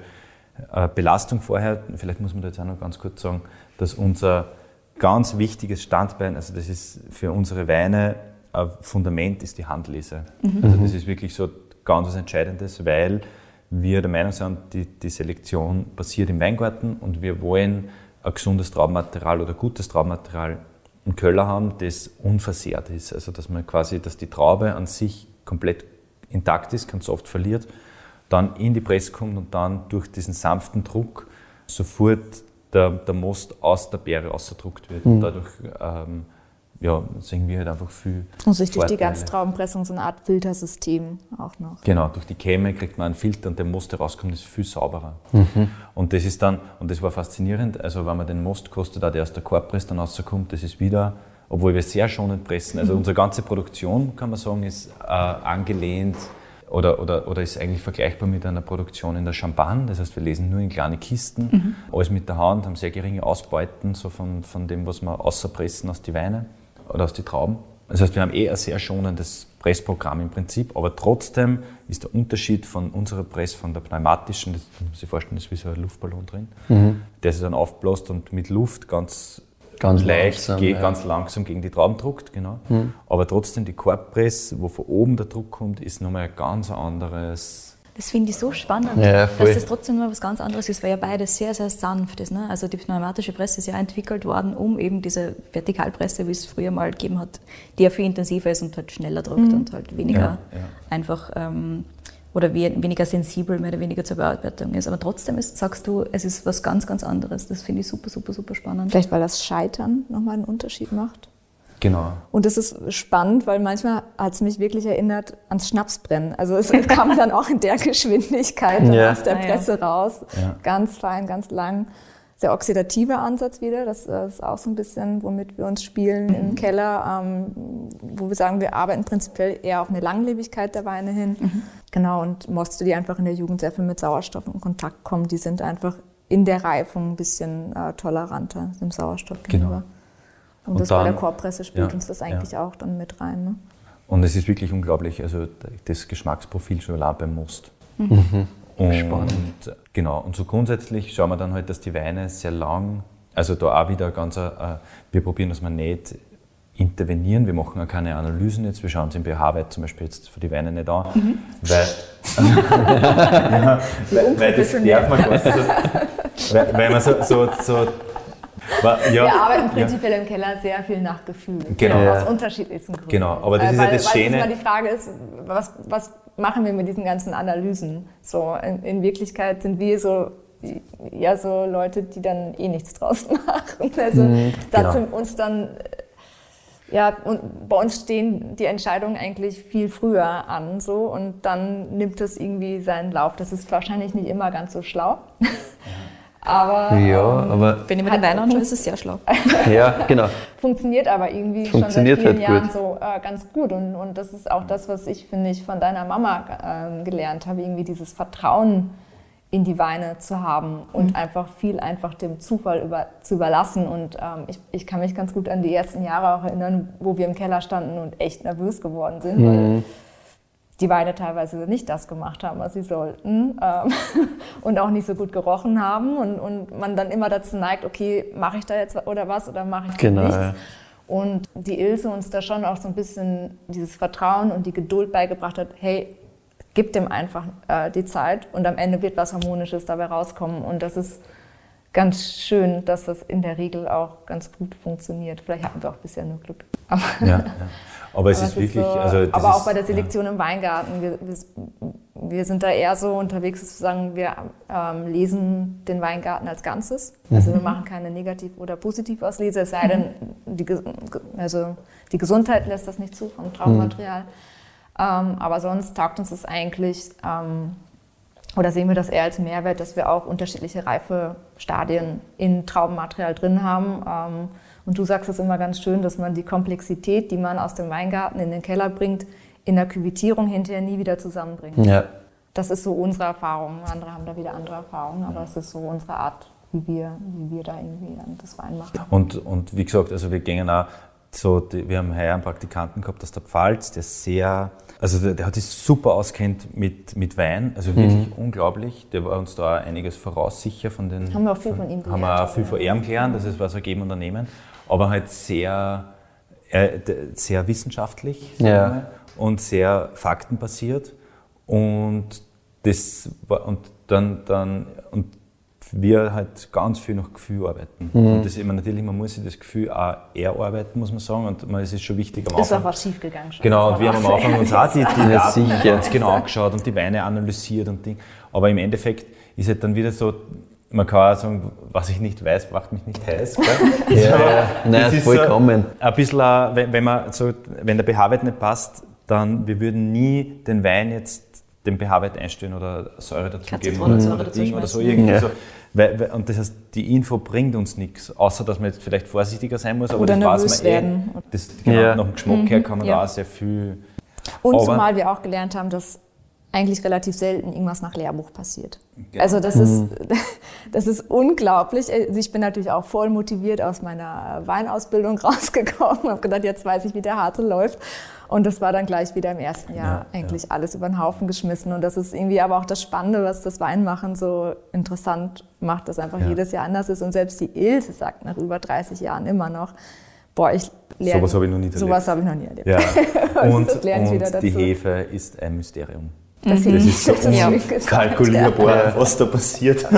S5: äh, Belastung vorher. Vielleicht muss man da jetzt auch noch ganz kurz sagen, dass unser ganz wichtiges Standbein, also das ist für unsere Weine ein Fundament, ist die Handlese. Mhm. Also das ist wirklich so ganz was Entscheidendes, weil wir der Meinung sind, die, die Selektion passiert im Weingarten und wir wollen ein gesundes Traubenmaterial oder gutes Traubenmaterial im Keller haben, das unversehrt ist. Also dass man quasi, dass die Traube an sich komplett intakt ist, ganz oft verliert, dann in die Presse kommt und dann durch diesen sanften Druck sofort der, der Most aus der Beere ausgedruckt wird. Mhm. Dadurch ähm, ja, sehen wir halt einfach viel.
S4: Und durch Vorteile. die Ganztraubenpressung so eine Art Filtersystem auch noch.
S5: Genau, durch die Käme kriegt man einen Filter und der Most, der rauskommt, ist viel sauberer. Mhm. Und das ist dann, und das war faszinierend, also wenn man den Most kostet, der aus der Korbpresse dann rauskommt, das ist wieder, obwohl wir sehr schonend pressen, also mhm. unsere ganze Produktion, kann man sagen, ist äh, angelehnt oder, oder, oder ist eigentlich vergleichbar mit einer Produktion in der Champagne. Das heißt, wir lesen nur in kleine Kisten, mhm. alles mit der Hand, haben sehr geringe Ausbeuten so von, von dem, was wir außerpressen aus die Weine oder aus den Trauben. Das heißt, wir haben eh ein sehr schonendes Pressprogramm im Prinzip, aber trotzdem ist der Unterschied von unserer Press, von der pneumatischen, das muss man sich vorstellen, das ist wie so ein Luftballon drin, mhm. der sich dann aufbläst und mit Luft ganz, ganz leicht, langsam, geht, ja. ganz langsam gegen die Trauben druckt, genau. Mhm. Aber trotzdem die Korbpress, wo von oben der Druck kommt, ist nochmal ein ganz anderes
S3: das finde ich so spannend, ja, dass das trotzdem nur was ganz anderes ist, weil ja beides sehr, sehr sanft ist. Ne? Also die pneumatische Presse ist ja entwickelt worden, um eben diese Vertikalpresse, wie es früher mal gegeben hat, die ja viel intensiver ist und halt schneller druckt mhm. und halt weniger ja, ja. einfach ähm, oder weniger sensibel, mehr oder weniger zur Bearbeitung ist. Aber trotzdem ist, sagst du, es ist was ganz, ganz anderes. Das finde ich super, super, super spannend.
S4: Vielleicht, weil das Scheitern nochmal einen Unterschied macht?
S5: Genau.
S4: Und das ist spannend, weil manchmal hat es mich wirklich erinnert ans Schnapsbrennen. Also es kam dann auch in der Geschwindigkeit ja. aus der Presse ja. raus. Ja. Ganz fein, ganz lang. Sehr oxidativer Ansatz wieder. Das ist auch so ein bisschen, womit wir uns spielen mhm. im Keller, ähm, wo wir sagen, wir arbeiten prinzipiell eher auf eine Langlebigkeit der Weine hin. Mhm. Genau, und Moste, die einfach in der Jugend sehr viel mit Sauerstoff in Kontakt kommen, die sind einfach in der Reifung ein bisschen äh, toleranter dem Sauerstoff
S5: Genau.
S4: Und,
S5: Und
S4: das bei der
S5: dann-
S4: Korbpresse spielt
S5: ja,
S4: uns das eigentlich
S5: ja.
S4: auch dann mit rein. Ne?
S5: Und es ist wirklich unglaublich, also das Geschmacksprofil schon allein beim Most.
S2: Mhm.
S5: Und,
S2: Spannend.
S5: Genau, und so grundsätzlich schauen wir dann halt, dass die Weine sehr lang, also da auch wieder ganz, äh, wir probieren, dass wir nicht intervenieren, wir machen auch keine Analysen jetzt, wir schauen uns im pH-Wert zum Beispiel jetzt für die Weine nicht an,
S2: Mhm.
S5: weil, ja, weil, weil das darf man gar nicht so, weil, weil man so, so, so wa- ja,
S4: Wir arbeiten
S5: ja.
S4: prinzipiell im Keller sehr viel nach Gefühl.
S5: Genau.
S2: Ja.
S4: Aus unterschiedlichsten Gründen.
S5: Genau, aber das
S4: Äh,
S5: ist ja
S4: weil,
S5: das
S4: weil
S5: Schöne.
S4: Die Frage ist, was, was machen wir mit diesen ganzen Analysen? So, in, in Wirklichkeit sind wir so, ja, so Leute, die dann eh nichts draus machen. Also, da
S5: genau.
S4: uns dann, äh, ja, und bei uns stehen die Entscheidungen eigentlich viel früher an, so, und dann nimmt es irgendwie seinen Lauf. Das ist wahrscheinlich nicht immer ganz so schlau. Aber
S2: Ja, aber
S3: Wenn ich mir den Wein anschaue, ist es sehr schlau.
S2: ja, genau.
S4: funktioniert aber irgendwie
S2: Funktioniert
S4: schon seit vielen
S2: halt
S4: Jahren
S2: gut.
S4: so äh, ganz gut. Und, und das ist auch das, was ich, finde ich, von deiner Mama ähm, gelernt habe, irgendwie dieses Vertrauen in die Weine zu haben und
S2: Mhm.
S4: einfach viel einfach dem Zufall über, zu überlassen. Und ähm, ich, ich kann mich ganz gut an die ersten Jahre auch erinnern, wo wir im Keller standen und echt nervös geworden sind,
S2: Mhm.
S4: weil die Weine teilweise nicht das gemacht haben, was sie sollten ähm, und auch nicht so gut gerochen haben und, und man dann immer dazu neigt, okay, mache ich da jetzt oder was oder mache ich
S2: Genau,
S4: nichts. Und die Ilse uns da schon auch so ein bisschen dieses Vertrauen und die Geduld beigebracht hat, hey, gib dem einfach äh, die Zeit und am Ende wird was Harmonisches dabei rauskommen. Und das ist ganz schön, dass das in der Regel auch ganz gut funktioniert. Vielleicht hatten wir auch bisher nur Glück.
S5: Ja, ja. Aber es
S4: aber
S5: ist wirklich,
S4: so,
S5: also
S4: aber auch
S5: ist,
S4: bei der Selektion im Weingarten. Wir, wir, wir sind da eher so unterwegs, dass wir sagen, wir ähm, lesen den Weingarten als Ganzes. Also wir machen keine Negativ- oder Positivauslese, es sei denn, die, Ges- also die Gesundheit lässt das nicht zu vom Traubenmaterial. Ähm, aber sonst taugt uns das eigentlich, ähm, oder sehen wir das eher als Mehrwert, dass wir auch unterschiedliche Reifestadien in Traubenmaterial drin haben. Und du sagst es immer ganz schön, dass man die Komplexität, die man aus dem Weingarten in den Keller bringt, in der Küvitierung hinterher nie wieder zusammenbringt.
S2: Ja.
S4: Das ist so unsere Erfahrung. Andere haben da wieder andere Erfahrungen, aber es ist so unsere Art, wie wir, wie wir da irgendwie dann das Wein machen.
S5: Und, und wie gesagt, also wir gehen auch so, die, wir haben heuer einen Praktikanten gehabt aus der Pfalz, der sehr, also der, der hat sich super auskennt mit, mit Wein, also wirklich unglaublich. Der war uns da einiges voraussicher von den.
S4: Haben wir auch viel von ihm
S5: Haben
S4: gelernt,
S5: wir auch viel von ihm gelernt, das ist was wir geben und nehmen, aber halt sehr, äh, sehr wissenschaftlich
S2: Ja.
S5: mal, und sehr faktenbasiert und das war, und dann, dann, und wir halt ganz viel nach Gefühl arbeiten.
S2: Mhm.
S5: Und das immer natürlich, man muss sich das Gefühl auch erarbeiten, muss man sagen. Und man, es ist schon wichtig am
S4: Ist auch
S5: Anfang.
S4: was schiefgegangen schon.
S5: Genau, und wir haben am
S4: auch
S5: Anfang uns auch die, die
S2: Ja,
S5: Daten ganz genau angeschaut und die Weine analysiert und Ding. Aber im Endeffekt ist halt dann wieder so, man kann auch sagen, was ich nicht weiß, macht mich nicht heiß. Gell?
S2: Ja, ja. Nein,
S5: ist
S2: vollkommen.
S5: So ein bisschen, wenn, wenn, man so, wenn der pH-Wert nicht passt, dann wir würden nie den Wein jetzt den pH-Wert einstellen oder Säure dazugeben oder,
S3: Zitronensäure
S5: oder, Ding oder so irgendwie
S2: Ja.
S5: so. Weil, weil, und das heißt, die Info bringt uns nichts, außer dass man jetzt vielleicht vorsichtiger sein muss, aber
S4: Oder
S5: das weiß
S4: nervös
S5: man
S4: werden.
S5: eh. Das, genau,
S2: Ja.
S5: Nach dem Geschmack her kann man
S4: ja.
S5: da auch sehr viel.
S4: Und
S5: Aber-
S4: zumal wir auch gelernt haben, dass eigentlich relativ selten irgendwas nach Lehrbuch passiert.
S5: Genau.
S4: Also das ist, das ist unglaublich. Also ich bin natürlich auch voll motiviert aus meiner Weinausbildung rausgekommen, habe gedacht, jetzt weiß ich, wie der Harte läuft. Und das war dann gleich wieder im ersten Jahr
S5: Ja,
S4: eigentlich alles über den Haufen geschmissen. Und das ist irgendwie aber auch das Spannende, was das Weinmachen so interessant macht, dass einfach
S5: Ja.
S4: jedes Jahr anders ist. Und selbst die Ilse sagt nach über 30 Jahren immer noch, boah, ich lerne...
S5: Sowas habe ich noch nie erlebt.
S4: Sowas habe ich noch nie erlebt.
S5: Ja. Und,
S4: ich
S5: und die. Hefe ist ein Mysterium.
S4: Das,
S5: Das ist so
S3: Ja.
S5: kalkulierbar, was da passiert.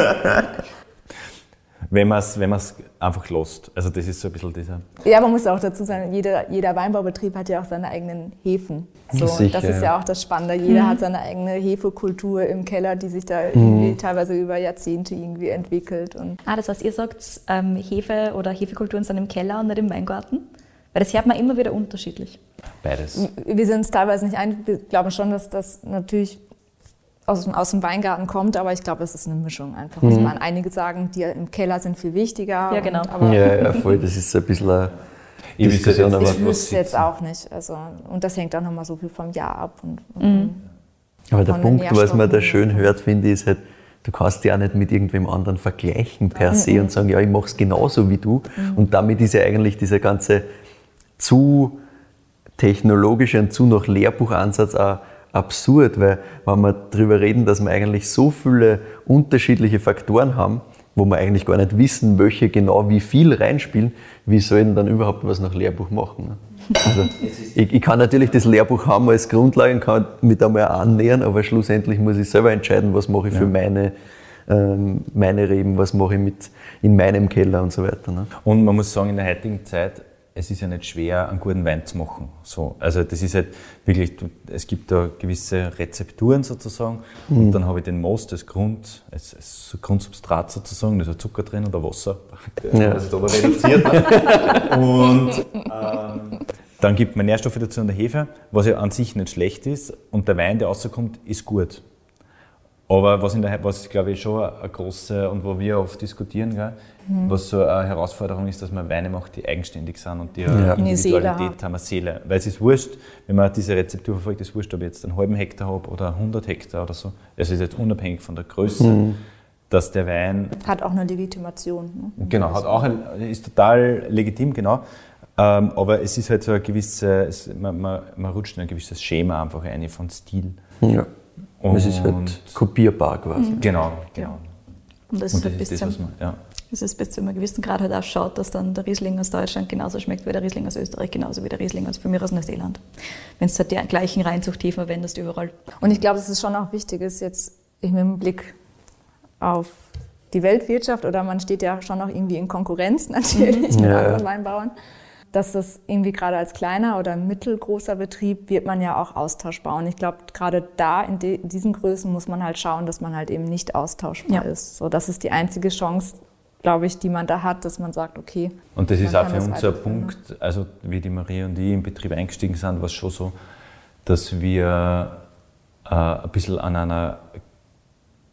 S5: wenn man es wenn man's einfach lässt. Also das ist so ein bisschen dieser...
S4: Ja, man muss auch dazu sagen, jeder, jeder Weinbaubetrieb hat ja auch seine eigenen Hefen. So,
S2: Sicher,
S4: das ist ja
S2: ja.
S4: auch das Spannende. Jeder hat seine eigene Hefekultur im Keller, die sich da irgendwie teilweise über Jahrzehnte irgendwie entwickelt. Und
S3: Ah, das heißt, ihr sagt, ähm, Hefe oder Hefekulturen sind im Keller und nicht im Weingarten? Weil das hört man immer wieder unterschiedlich.
S5: Beides.
S4: wir sind uns teilweise nicht einig. Wir glauben schon, dass das natürlich aus, dem- aus dem Weingarten kommt, aber ich glaube, es ist eine Mischung einfach. Also man, einige sagen, die im Keller sind viel wichtiger.
S3: Ja, genau.
S4: Und, aber
S2: Ja, ja, voll. Das ist so ein bisschen eine
S5: Ich wüsste
S2: Diskussion,
S5: jetzt
S4: ich wüsste jetzt auch nicht. Also, und das hängt auch nochmal so viel vom Jahr ab. Und, und
S2: aber der Punkt, was man da schön hört, finde ich, ist halt, du kannst dich auch nicht mit irgendwem anderen vergleichen per se und sagen, ja, ich mache es genauso wie du. Und damit ist ja eigentlich dieser ganze zu technologische und zu nach Lehrbuchansatz auch absurd, weil wenn wir darüber reden, dass wir eigentlich so viele unterschiedliche Faktoren haben, wo wir eigentlich gar nicht wissen, welche genau wie viel reinspielen, wie sollen dann überhaupt was nach Lehrbuch machen? Ne? Also ich, ich, kann natürlich das Lehrbuch haben als Grundlage und kann mich da mal annähern, aber schlussendlich muss ich selber entscheiden, was mache ich für meine, ähm, meine Reben, was mache ich mit in meinem Keller und so weiter. Ne?
S5: Und man muss sagen, in der heutigen Zeit, es ist ja nicht schwer, einen guten Wein zu machen. So, also das ist halt wirklich, es gibt da gewisse Rezepturen sozusagen mhm. und dann habe ich den Most, das Grund, das, das Grundsubstrat sozusagen, da ist Zucker drin oder Wasser, ja. ist aber reduziert. und ähm, dann gibt man Nährstoffe dazu in der Hefe, was ja an sich nicht schlecht ist und der Wein, der rauskommt, ist gut. Aber was, in der, was glaube ich schon eine große und wo wir oft diskutieren, gell, mhm. was so eine Herausforderung ist, dass man Weine macht, die eigenständig sind und die ja. Individualität haben, eine Seele. Weil es ist wurscht, wenn man diese Rezeptur verfolgt, ist wurscht, ob ich jetzt einen halben Hektar habe oder 100 Hektar oder so. Es ist jetzt unabhängig von der Größe. Mhm. Dass der Wein.
S4: Hat auch eine Legitimation. Ne?
S5: Genau, hat auch ein, ist total legitim, genau. Ähm, aber es ist halt so ein gewisses, man, man, man rutscht in ein gewisses Schema einfach ein von Stil.
S2: Ja. Und es ist halt kopierbar quasi.
S5: Mhm. Genau, genau.
S3: Und das, und das ist, bis, das, zum, ja. Das ist bis zu einem gewissen Grad halt auch schaut, dass dann der Riesling aus Deutschland genauso schmeckt wie der Riesling aus Österreich, genauso wie der Riesling aus, für mich aus Neuseeland. Wenn du halt die gleichen Reinzuchthäfen verwendest überall.
S4: Und ich glaube, dass es schon auch wichtig ist, jetzt mit dem Blick auf die Weltwirtschaft oder man steht ja schon auch irgendwie in Konkurrenz natürlich mhm. mit ja. anderen Weinbauern dass das irgendwie gerade als kleiner oder mittelgroßer Betrieb wird man ja auch austauschbar. Und ich glaube, gerade da in, de, in, diesen Größen muss man halt schauen, dass man halt eben nicht austauschbar ja. ist. So, das ist die einzige Chance, glaube ich, die man da hat, dass man sagt, okay.
S5: Und das ist auch für uns ein Punkt, also wie die Marie und ich im Betrieb eingestiegen sind, war es schon so, dass wir äh, ein bisschen an einer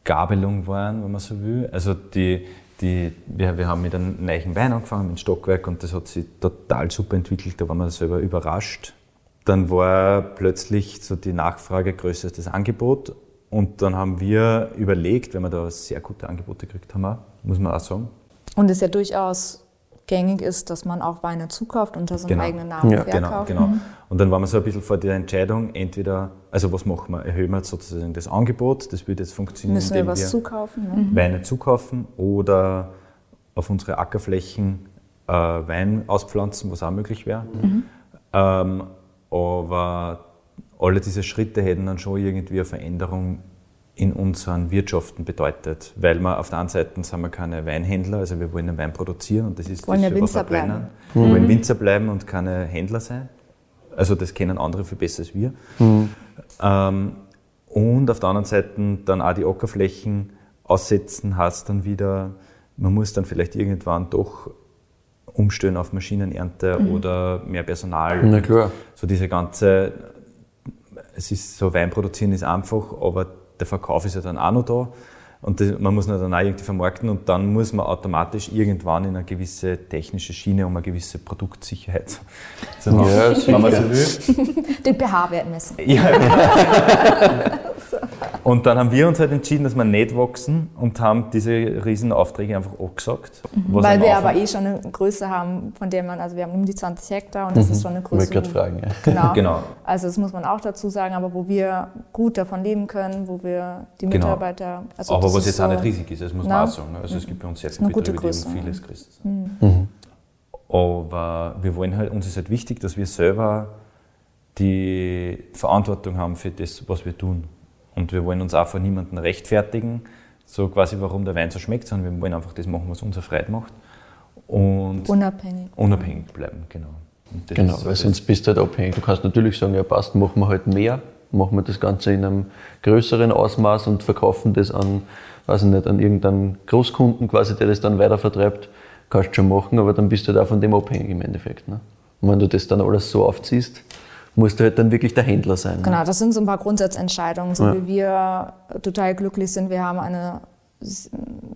S5: Gabelung waren, wenn man so will. Also die, die, wir, wir haben mit einem neuen Wein angefangen, mit dem Stockwerk, und das hat sich total super entwickelt, da waren wir selber überrascht. Dann war plötzlich so die Nachfrage größer als das Angebot. Und dann haben wir überlegt, wenn wir da sehr gute Angebote gekriegt haben, muss man auch sagen.
S4: Und es ist ja durchaus gängig ist, dass man auch Weine zukauft unter seinem genau. eigenen Namen ja.
S5: verkauft. Genau, genau. Mhm. Und dann waren wir so ein bisschen vor der Entscheidung, entweder, also was machen wir? Erhöhen wir sozusagen das Angebot, das würde jetzt funktionieren,
S4: Müssen indem wir, was zukaufen,
S5: ne? Weine zukaufen oder auf unsere Ackerflächen äh, Wein auspflanzen, was auch möglich wäre. Mhm. Ähm, aber alle diese Schritte hätten dann schon irgendwie eine Veränderung in unseren Wirtschaften bedeutet. Weil wir auf der einen Seite sind wir keine Weinhändler, also wir wollen einen Wein produzieren und das ist
S4: wollen
S5: das,
S4: ja Winzer bleiben.
S5: Mhm. Wir wollen Winzer bleiben und keine Händler sein. Also das kennen andere viel besser als wir. Mhm. Ähm, und auf der anderen Seite dann auch die Ackerflächen aussetzen, heißt dann wieder, man muss dann vielleicht irgendwann doch umstellen auf Maschinenernte mhm. oder mehr Personal.
S2: Na klar.
S5: So diese ganze, es ist so, Wein produzieren ist einfach, aber der Verkauf ist ja dann auch noch da. Und das, man muss ihn dann auch irgendwie vermarkten und dann muss man automatisch irgendwann in eine gewisse technische Schiene, um eine gewisse Produktsicherheit zu machen, ja, wenn man so will.
S4: Den pH-Wert messen.
S5: Ja. Und dann haben wir uns halt entschieden, dass wir nicht wachsen und haben diese riesen Aufträge einfach abgesagt.
S4: Mhm. Weil wir aber eh schon eine Größe haben, von der man, also wir haben um die 20 Hektar und das mhm. ist schon eine Größe. Ich
S2: gerade fragen, ja.
S4: Genau. genau. Also das muss man auch dazu sagen, aber wo wir gut davon leben können, wo wir die genau. Mitarbeiter.
S5: Also aber was jetzt so auch nicht riesig ist, das muss man auch sagen. Ne? Also es gibt bei uns sehr viele Betriebe, die haben vieles Christus. Mhm. mhm. Aber wir wollen halt, uns ist halt wichtig, dass wir selber die Verantwortung haben für das, was wir tun. Und wir wollen uns auch vor niemandem rechtfertigen, so quasi, warum der Wein so schmeckt, sondern wir wollen einfach das machen, was uns Freude macht. Und
S4: unabhängig.
S5: Unabhängig bleiben, genau.
S2: Genau, so weil sonst bist du halt abhängig. Du kannst natürlich sagen, ja passt, machen wir halt mehr, machen wir das Ganze in einem größeren Ausmaß und verkaufen das an, weiß ich nicht, an irgendeinen Großkunden quasi, der das dann weitervertreibt. Kannst du schon machen, aber dann bist du halt auch von dem abhängig im Endeffekt. Ne? Und wenn du das dann alles so aufziehst, musst du halt dann wirklich der Händler sein. Ne?
S4: Genau, das sind so ein paar Grundsatzentscheidungen. So ja. wie wir total glücklich sind, wir haben ein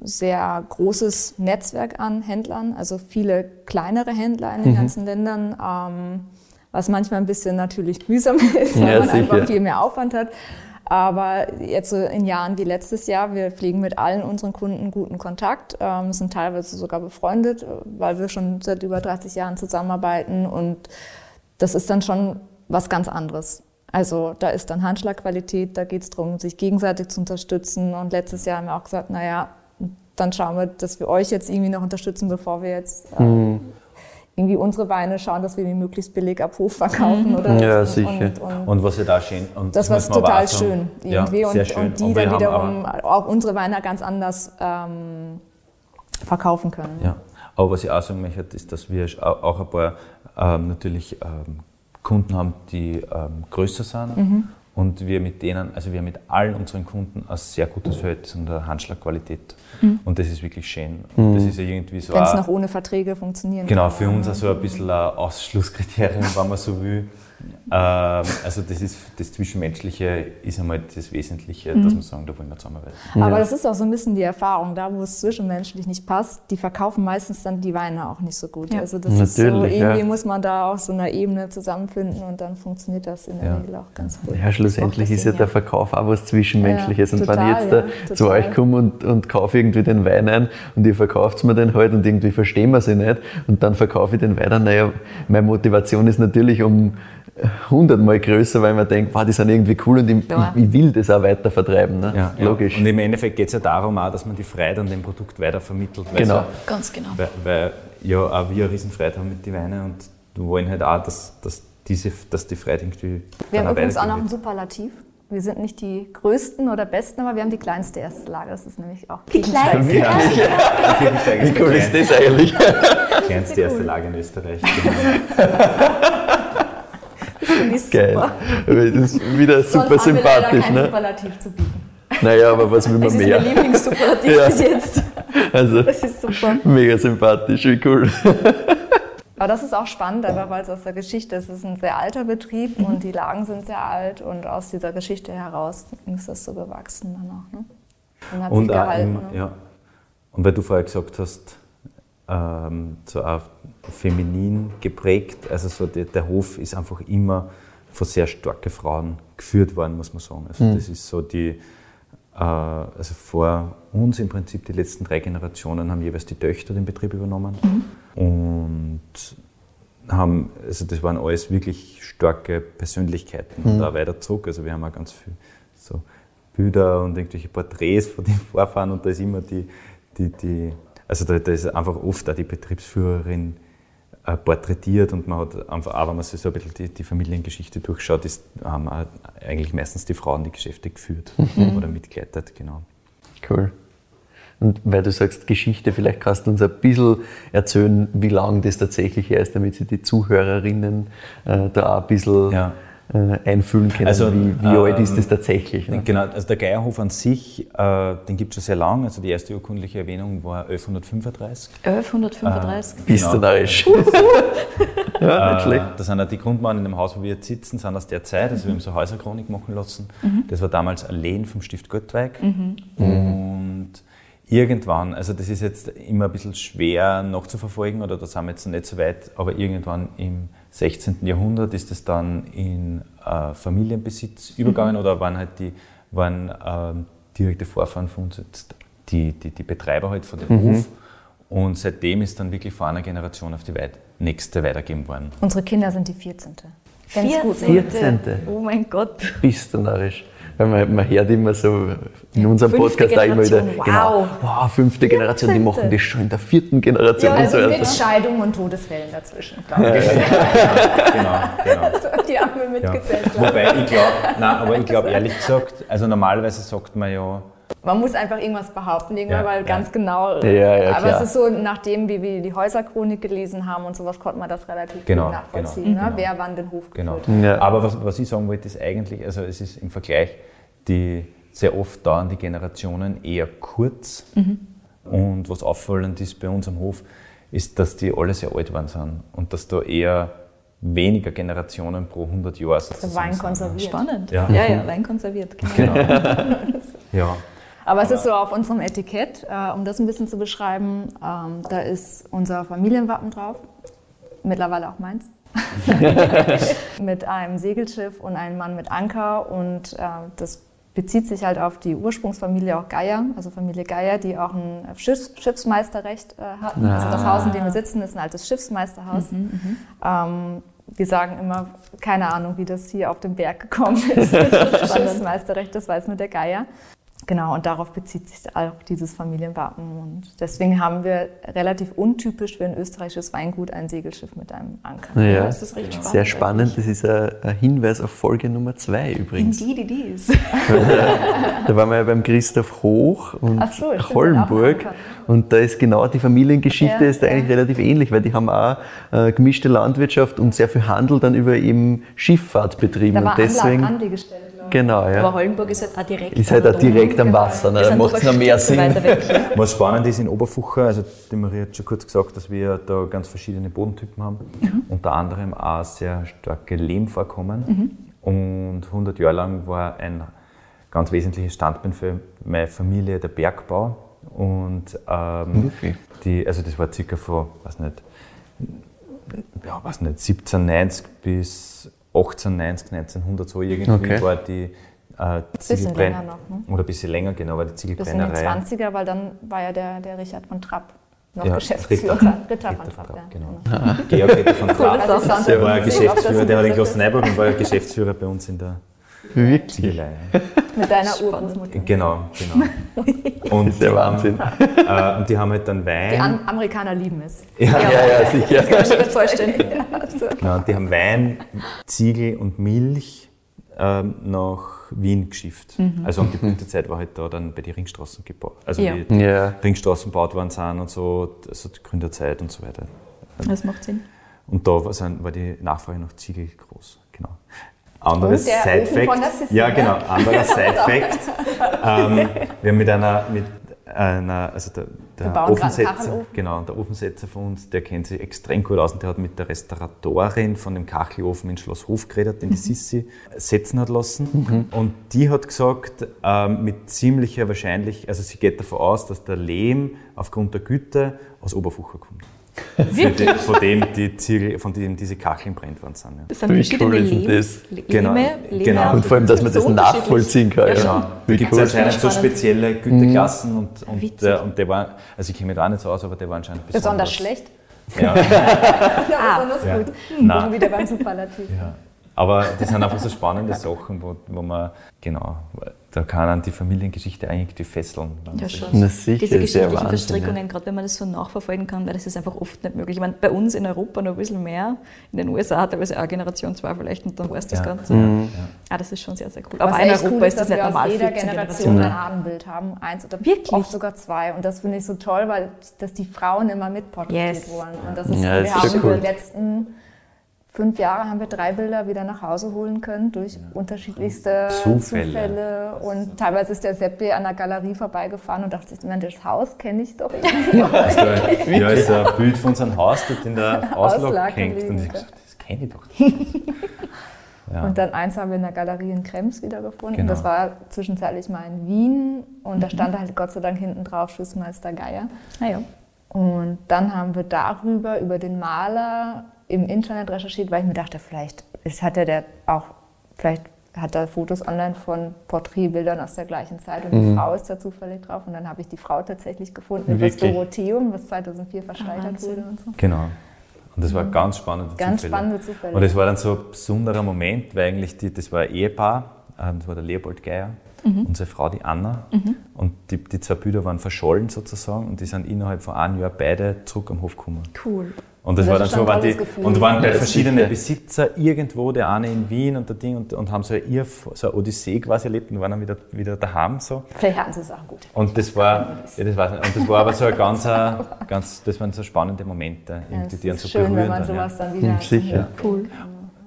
S4: sehr großes Netzwerk an Händlern, also viele kleinere Händler in den mhm. ganzen Ländern, ähm, was manchmal ein bisschen natürlich mühsam ist, weil ja, man sicher. einfach viel mehr Aufwand hat. Aber jetzt so in Jahren wie letztes Jahr, wir pflegen mit allen unseren Kunden guten Kontakt, ähm, sind teilweise sogar befreundet, weil wir schon seit über 30 Jahren zusammenarbeiten und das ist dann schon was ganz anderes. Also da ist dann Handschlagqualität, da geht es darum, sich gegenseitig zu unterstützen. Und letztes Jahr haben wir auch gesagt, naja, dann schauen wir, dass wir euch jetzt irgendwie noch unterstützen, bevor wir jetzt äh, mhm. irgendwie unsere Weine schauen, dass wir die möglichst billig ab Hof verkaufen. Oder
S2: ja, und, sicher.
S5: Und, und, und, was ja da schön.
S4: Und das war total schön irgendwie. Ja, und, schön. und die dann wiederum auch unsere Weine ganz anders ähm, verkaufen können.
S5: Ja. Aber was ich auch sagen möchte, ist, dass wir auch ein paar ähm, natürlich ähm, Kunden haben, die ähm, größer sind. Mhm. Und wir mit denen, also wir haben mit allen unseren Kunden ein sehr gutes Verhältnis und eine Handschlagqualität. Mhm. Und das ist wirklich schön. Mhm. Das ist ja irgendwie so.
S4: Wenn es noch ohne Verträge funktionieren
S5: Genau, für uns also ein bisschen ein Ausschlusskriterium, wenn man so will. Ähm, also das, ist, das Zwischenmenschliche ist einmal das Wesentliche, mhm. dass man sagen, da wollen wir zusammenarbeiten.
S4: Aber ja. das ist auch so ein bisschen die Erfahrung, da wo es zwischenmenschlich nicht passt, die verkaufen meistens dann die Weine auch nicht so gut. Ja. Also das Natürlich, ist so, irgendwie ja. muss man da auf so einer Ebene zusammenfinden und dann funktioniert das in der Regel auch ganz gut.
S2: Ja, schlussendlich ist ja der Verkauf auch was Zwischenmenschliches. und total, wenn ich jetzt da zu euch komme und, und kaufe irgendwie den Wein ein und ihr verkauft mir den halt und irgendwie verstehen wir sie nicht und dann verkaufe ich den Wein, naja, meine Motivation ist natürlich um hundertmal größer, weil man denkt, wow, die sind irgendwie cool und ich, ja. ich will das auch weiter vertreiben. Ne? Ja, Logisch.
S5: Ja. Und im Endeffekt geht es ja darum auch, dass man die Freude an dem Produkt weiter vermittelt.
S2: Genau.
S3: So, Ganz genau.
S5: Weil, weil, ja auch wir eine Riesenfreude haben mit den Weinen und wollen halt auch, dass, dass, diese, dass die Freude irgendwie
S4: Wir haben übrigens auch noch ein Superlativ. Wir sind nicht die größten oder besten, aber wir haben die kleinste erste Lage. Das ist nämlich auch
S3: die kleinste.
S2: Lage. Wie cool ist das eigentlich?
S5: Die kleinste erste Lage in Österreich.
S4: Finde ich Geil. super.
S2: Das ist wieder super Sonst sympathisch. Haben wir
S4: ne? Superlativ zu bieten.
S2: Naja, aber was will man
S4: das
S2: mehr?
S4: Das ist mein Lieblingssuperlativ ja. bis jetzt.
S2: Also, das ist super. Mega sympathisch, wie cool.
S4: Aber das ist auch spannend, einfach weil es aus der Geschichte ist. Es ist ein sehr alter Betrieb mhm. und die Lagen sind sehr alt und aus dieser Geschichte heraus ist das so gewachsen dann auch. Ne?
S5: Und hat und sich gehalten. Im, ja. Und weil du vorher gesagt hast, ähm, so auch feminin geprägt. Also so der, der, Hof ist einfach immer von sehr starken Frauen geführt worden, muss man sagen. Also mhm. das ist so die, äh, also vor uns im Prinzip die letzten drei Generationen haben jeweils die Töchter den Betrieb übernommen mhm. und haben, also das waren alles wirklich starke Persönlichkeiten mhm. da weiter zurück. Also wir haben auch ganz viel so Bilder und irgendwelche Porträts von den Vorfahren und da ist immer die, die, die also da, da ist einfach oft auch die Betriebsführerin porträtiert und man hat einfach, auch wenn man sich so ein bisschen die, die Familiengeschichte durchschaut, ist, haben eigentlich meistens die Frauen die Geschäfte geführt mhm. oder mitgeleitet, genau.
S2: Cool. Und weil du sagst Geschichte, vielleicht kannst du uns ein bisschen erzählen, wie lange das tatsächlich her ist, damit sich die Zuhörerinnen äh, da ein bisschen ja äh, einfühlen können, also, wie, wie äh, alt ist das tatsächlich.
S5: Ne? Genau, also der Geierhof an sich, äh, den gibt es schon sehr lange. Also die erste urkundliche Erwähnung war 1135.
S3: 1135?
S2: Äh, Bist du genau. narrisch.
S5: ja, nicht schlecht. Das sind auch die Grundmauern in dem Haus, wo wir jetzt sitzen, sind aus der Zeit. Also mhm. wir haben so Häuserchronik machen lassen. Mhm. Das war damals ein Lehen vom Stift Göttweig. Mhm. Und irgendwann, also das ist jetzt immer ein bisschen schwer nachzuverfolgen oder da sind wir jetzt noch nicht so weit, aber irgendwann im 16. Jahrhundert ist es dann in äh, Familienbesitz übergegangen mhm. oder waren halt die waren, äh, direkte Vorfahren von uns jetzt die, die, die Betreiber halt von dem mhm. Hof. Und seitdem ist dann wirklich vor einer Generation auf die weit nächste weitergegeben worden.
S4: Unsere Kinder sind die 14.
S2: 14. 14.
S3: Oh mein Gott.
S2: Bist du narrisch. Weil man, man hört immer so in unserem fünfte Podcast auch immer wieder, wow. genau, wow, fünfte Generation, die machen das schon in der vierten Generation.
S4: Ja, also mit Scheidung und Todesfällen dazwischen, glaube ich. Ja, genau, genau. Die haben wir mitgezählt.
S5: Ja. Wobei ich glaube, aber ich glaube ehrlich gesagt, also normalerweise sagt man ja,
S4: man muss einfach irgendwas behaupten, irgendwann, ja, weil ja. ganz genau.
S2: Ja, ja,
S4: aber es ist so, nachdem wie wir die Häuserchronik gelesen haben und sowas, konnte man das relativ
S5: genau,
S4: gut nachvollziehen,
S5: genau.
S4: Ne? wer wann den Hof
S5: genau. geführt Aber was, was ich sagen wollte, ist eigentlich, also es ist im Vergleich, die sehr oft dauern die Generationen eher kurz. Mhm. Und was auffallend ist bei uns am Hof, ist, dass die alle sehr alt waren sind und dass da eher weniger Generationen pro 100 Jahre
S4: sind. Wein konserviert.
S3: Spannend. Ja, ja, ja Wein konserviert.
S5: Genau. genau. ja.
S4: Aber es ist so auf unserem Etikett, äh, um das ein bisschen zu beschreiben, ähm, da ist unser Familienwappen drauf, mittlerweile auch meins. mit einem Segelschiff und einem Mann mit Anker und äh, das bezieht sich halt auf die Ursprungsfamilie auch Geier, also Familie Geier, die auch ein Schiffs Schiffsmeisterrecht äh, hatten. Also das Haus, in dem wir sitzen, ist ein altes Schiffsmeisterhaus. Ähm, wir sagen immer, keine Ahnung, wie das hier auf den Berg gekommen ist. Das Schiffsmeisterrecht, das weiß nur der Geier. Genau, und darauf bezieht sich auch dieses Familienwappen. Und deswegen haben wir relativ untypisch für ein österreichisches Weingut ein Segelschiff mit einem Anker.
S2: Ja,
S3: das ist recht spannend
S2: sehr spannend. Das ist ein, Hinweis auf Folge Nummer zwei übrigens.
S3: Indeed it is.
S2: Da waren wir ja beim Christoph Hoch und
S4: so,
S2: Hollenburg. Und da ist genau die Familiengeschichte
S4: Ja,
S2: ist da
S4: ja.
S2: eigentlich relativ ähnlich, weil die haben auch äh, gemischte Landwirtschaft und sehr viel Handel dann über eben Schifffahrt betrieben.
S4: Da war
S2: und deswegen,
S4: Anlegestelle,
S2: genau,
S3: Aber
S2: ja.
S3: Hollenburg ist halt auch direkt
S2: Ist halt
S3: am
S2: auch direkt am. Wasser, ne? Da macht es noch mehr Sinn.
S5: Was spannend ist in Oberfucher, also die Maria hat schon kurz gesagt, dass wir da ganz verschiedene Bodentypen haben, unter anderem auch sehr starke Lehmvorkommen. Und 100 Jahre lang war ein ganz wesentliches Standbein für meine Familie der Bergbau. Und ähm,
S2: Wirklich?
S5: die, also das war circa von, weiß nicht, ja, weiß nicht, 1790 bis 1890, 1900 so irgendwie
S2: Okay.
S5: war die äh,
S4: Bisschen
S5: Ziegelbrenn-
S4: länger noch, ne?
S5: Oder ein bisschen länger, genau, war die
S4: Bis in die
S5: Ziegelbrennerei.
S4: 20er, weil dann war ja der, der Richard von Trapp noch
S5: Ja,
S4: Geschäftsführer.
S5: Ritter.
S4: Ritter,
S5: Ritter
S4: von Trapp, ja.
S5: genau. Georg Ritter von Trapp. Der war
S4: das
S5: Geschäftsführer, der in
S4: ein
S5: Kloster Neuburg und war Geschäftsführer bei uns in der
S2: Wirklich?
S5: Ziegelei.
S4: Mit deiner Urgroßmutter.
S5: Genau, genau. Und
S2: Das ist der Wahnsinn.
S5: Äh, und die haben halt dann
S4: Die
S5: Wein.
S4: Am Amerikaner lieben es.
S2: Ja, ja, sicher.
S3: Kann ich mir vorstellen.
S5: Genau, und die haben Wein, Ziegel und Milch ähm, nach Wien geschifft. Also und die Blütezeit war halt da dann bei den Ringstraßen gebaut. Also
S3: Ja.
S5: wie
S2: Ja.
S5: Ringstraßen gebaut worden sind und so, also die Gründerzeit und so weiter.
S3: Das macht Sinn.
S5: Und da war die Nachfrage nach Ziegel groß. Genau. Anderes Side-Fact. Ja,
S4: ne?
S5: genau. Anderer Side-Fact. ähm, wir haben mit einer, mit einer, also der, der Ofensetzer, genau, der Ofensetzer von uns, der kennt sich extrem gut aus und der hat mit der Restauratorin von dem Kachelofen in Schloss Hof geredet, den die Sissi setzen hat lassen. Und die hat gesagt, ähm, mit ziemlicher Wahrscheinlich, also sie geht davon aus, dass der Lehm aufgrund der Güte aus Oberfucher kommt. Die, von dem die Ziegel, von dem diese Kacheln brennt worden sind. Ja.
S3: Das sind
S2: Wie
S3: verschiedene
S2: cool ist denn das?
S3: Le-
S5: Genau,
S3: Lehme, Lehme
S5: genau.
S2: Und vor allem, dass man das
S3: so
S2: nachvollziehen kann.
S3: Ja,
S2: Ja,
S3: schon.
S5: Da gibt es anscheinend so spezielle Güteklassen und, und,
S3: Witzig.
S5: der, und der war, also ich kenne mich da auch nicht so aus, aber der war anscheinend
S4: Besonders
S5: besonders
S4: schlecht.
S5: Ja,
S4: Ja, besonders
S5: Ja.
S4: gut.
S5: Nein.
S4: Hm, wieder beim Superlativ.
S5: ja. Aber das sind einfach so spannende Sachen, wo, wo man, genau, da kann an die Familiengeschichte eigentlich die fesseln.
S3: Ja, schon.
S2: Na sicher,
S3: Diese
S2: ja
S3: geschichtlichen
S2: Wahnsinn,
S3: Verstrickungen, gerade wenn man das so nachverfolgen kann, weil das ist einfach oft nicht möglich. Ich meine, bei uns in Europa noch ein bisschen mehr, in den USA teilweise auch Generation 2 vielleicht und dann war es das
S5: Ja.
S3: Ganze.
S2: Mhm.
S3: Ah, das ist schon sehr, sehr cool. Aber in Europa
S4: cool
S3: ist das
S4: dass
S3: nicht
S4: wir
S3: normal.
S4: aus jeder
S3: 14
S4: Generation
S3: Generationen.
S4: ein Ahnenbild haben. Eins oder
S3: Wirklich?
S4: oft sogar zwei. Und das finde ich so toll, weil dass die Frauen immer mitporträtiert
S3: Yes.
S4: wurden. Und das ist,
S2: Ja,
S4: wir
S2: das ist
S4: haben
S2: schon
S4: über
S2: cool.
S4: die letzten fünf Jahre haben wir drei Bilder wieder nach Hause holen können durch unterschiedlichste
S5: Zufälle.
S4: Zufälle. Und teilweise ist der Seppi an der Galerie vorbeigefahren und dachte sich, das Haus kenne ich doch irgendwie.
S5: Das ist da- Ja, ist ein Bild von unserem Haus dort in der Auslage hängt. Und ich gesagt, das kenne ich doch nicht. Ja.
S4: Und dann eins haben wir in der Galerie in Krems wiedergefunden.
S5: Genau.
S4: Das war zwischenzeitlich mal in Wien und da stand halt Gott sei Dank hinten drauf Schussmeister Geier.
S3: Naja.
S4: Und dann haben wir darüber, über den Maler im Internet recherchiert, weil ich mir dachte, vielleicht ist, hat er der auch, vielleicht hat er Fotos online von Porträtbildern aus der gleichen Zeit und die Frau ist da zufällig drauf. Und dann habe ich die Frau tatsächlich gefunden über das? Dorotheum, was 2004 verschleitert
S3: Wahnsinn.
S4: wurde und so.
S5: Genau. Und das war ganz spannende
S4: Ganz
S5: Zufälle.
S4: spannende Zufälle.
S5: Und es war dann so ein besonderer Moment, weil eigentlich die, das war ein Ehepaar, ähm, das war der Leopold Geier und seine Frau, die Anna. Und die, die zwei Brüder waren verschollen sozusagen und die sind innerhalb von einem Jahr beide zurück am Hof gekommen.
S3: Cool.
S5: Und das,
S4: Das
S5: war dann so, waren die,
S4: Gefühl.
S5: und waren bei verschiedenen. Besitzer irgendwo, der eine in Wien und der Ding, und, und haben so, ihr, so eine Odyssee quasi erlebt und waren dann wieder, wieder daheim so.
S4: Vielleicht hatten sie es auch gut.
S5: Und das war, ja, das nicht. und das war aber so ein ganz, äh, ganz das waren so spannende Momente,
S4: Ja,
S5: die
S4: ist
S5: so
S4: schön, wenn
S5: berühren.
S4: man
S5: dann,
S4: sowas
S5: ja.
S4: dann wieder
S2: Sicher.
S3: Cool.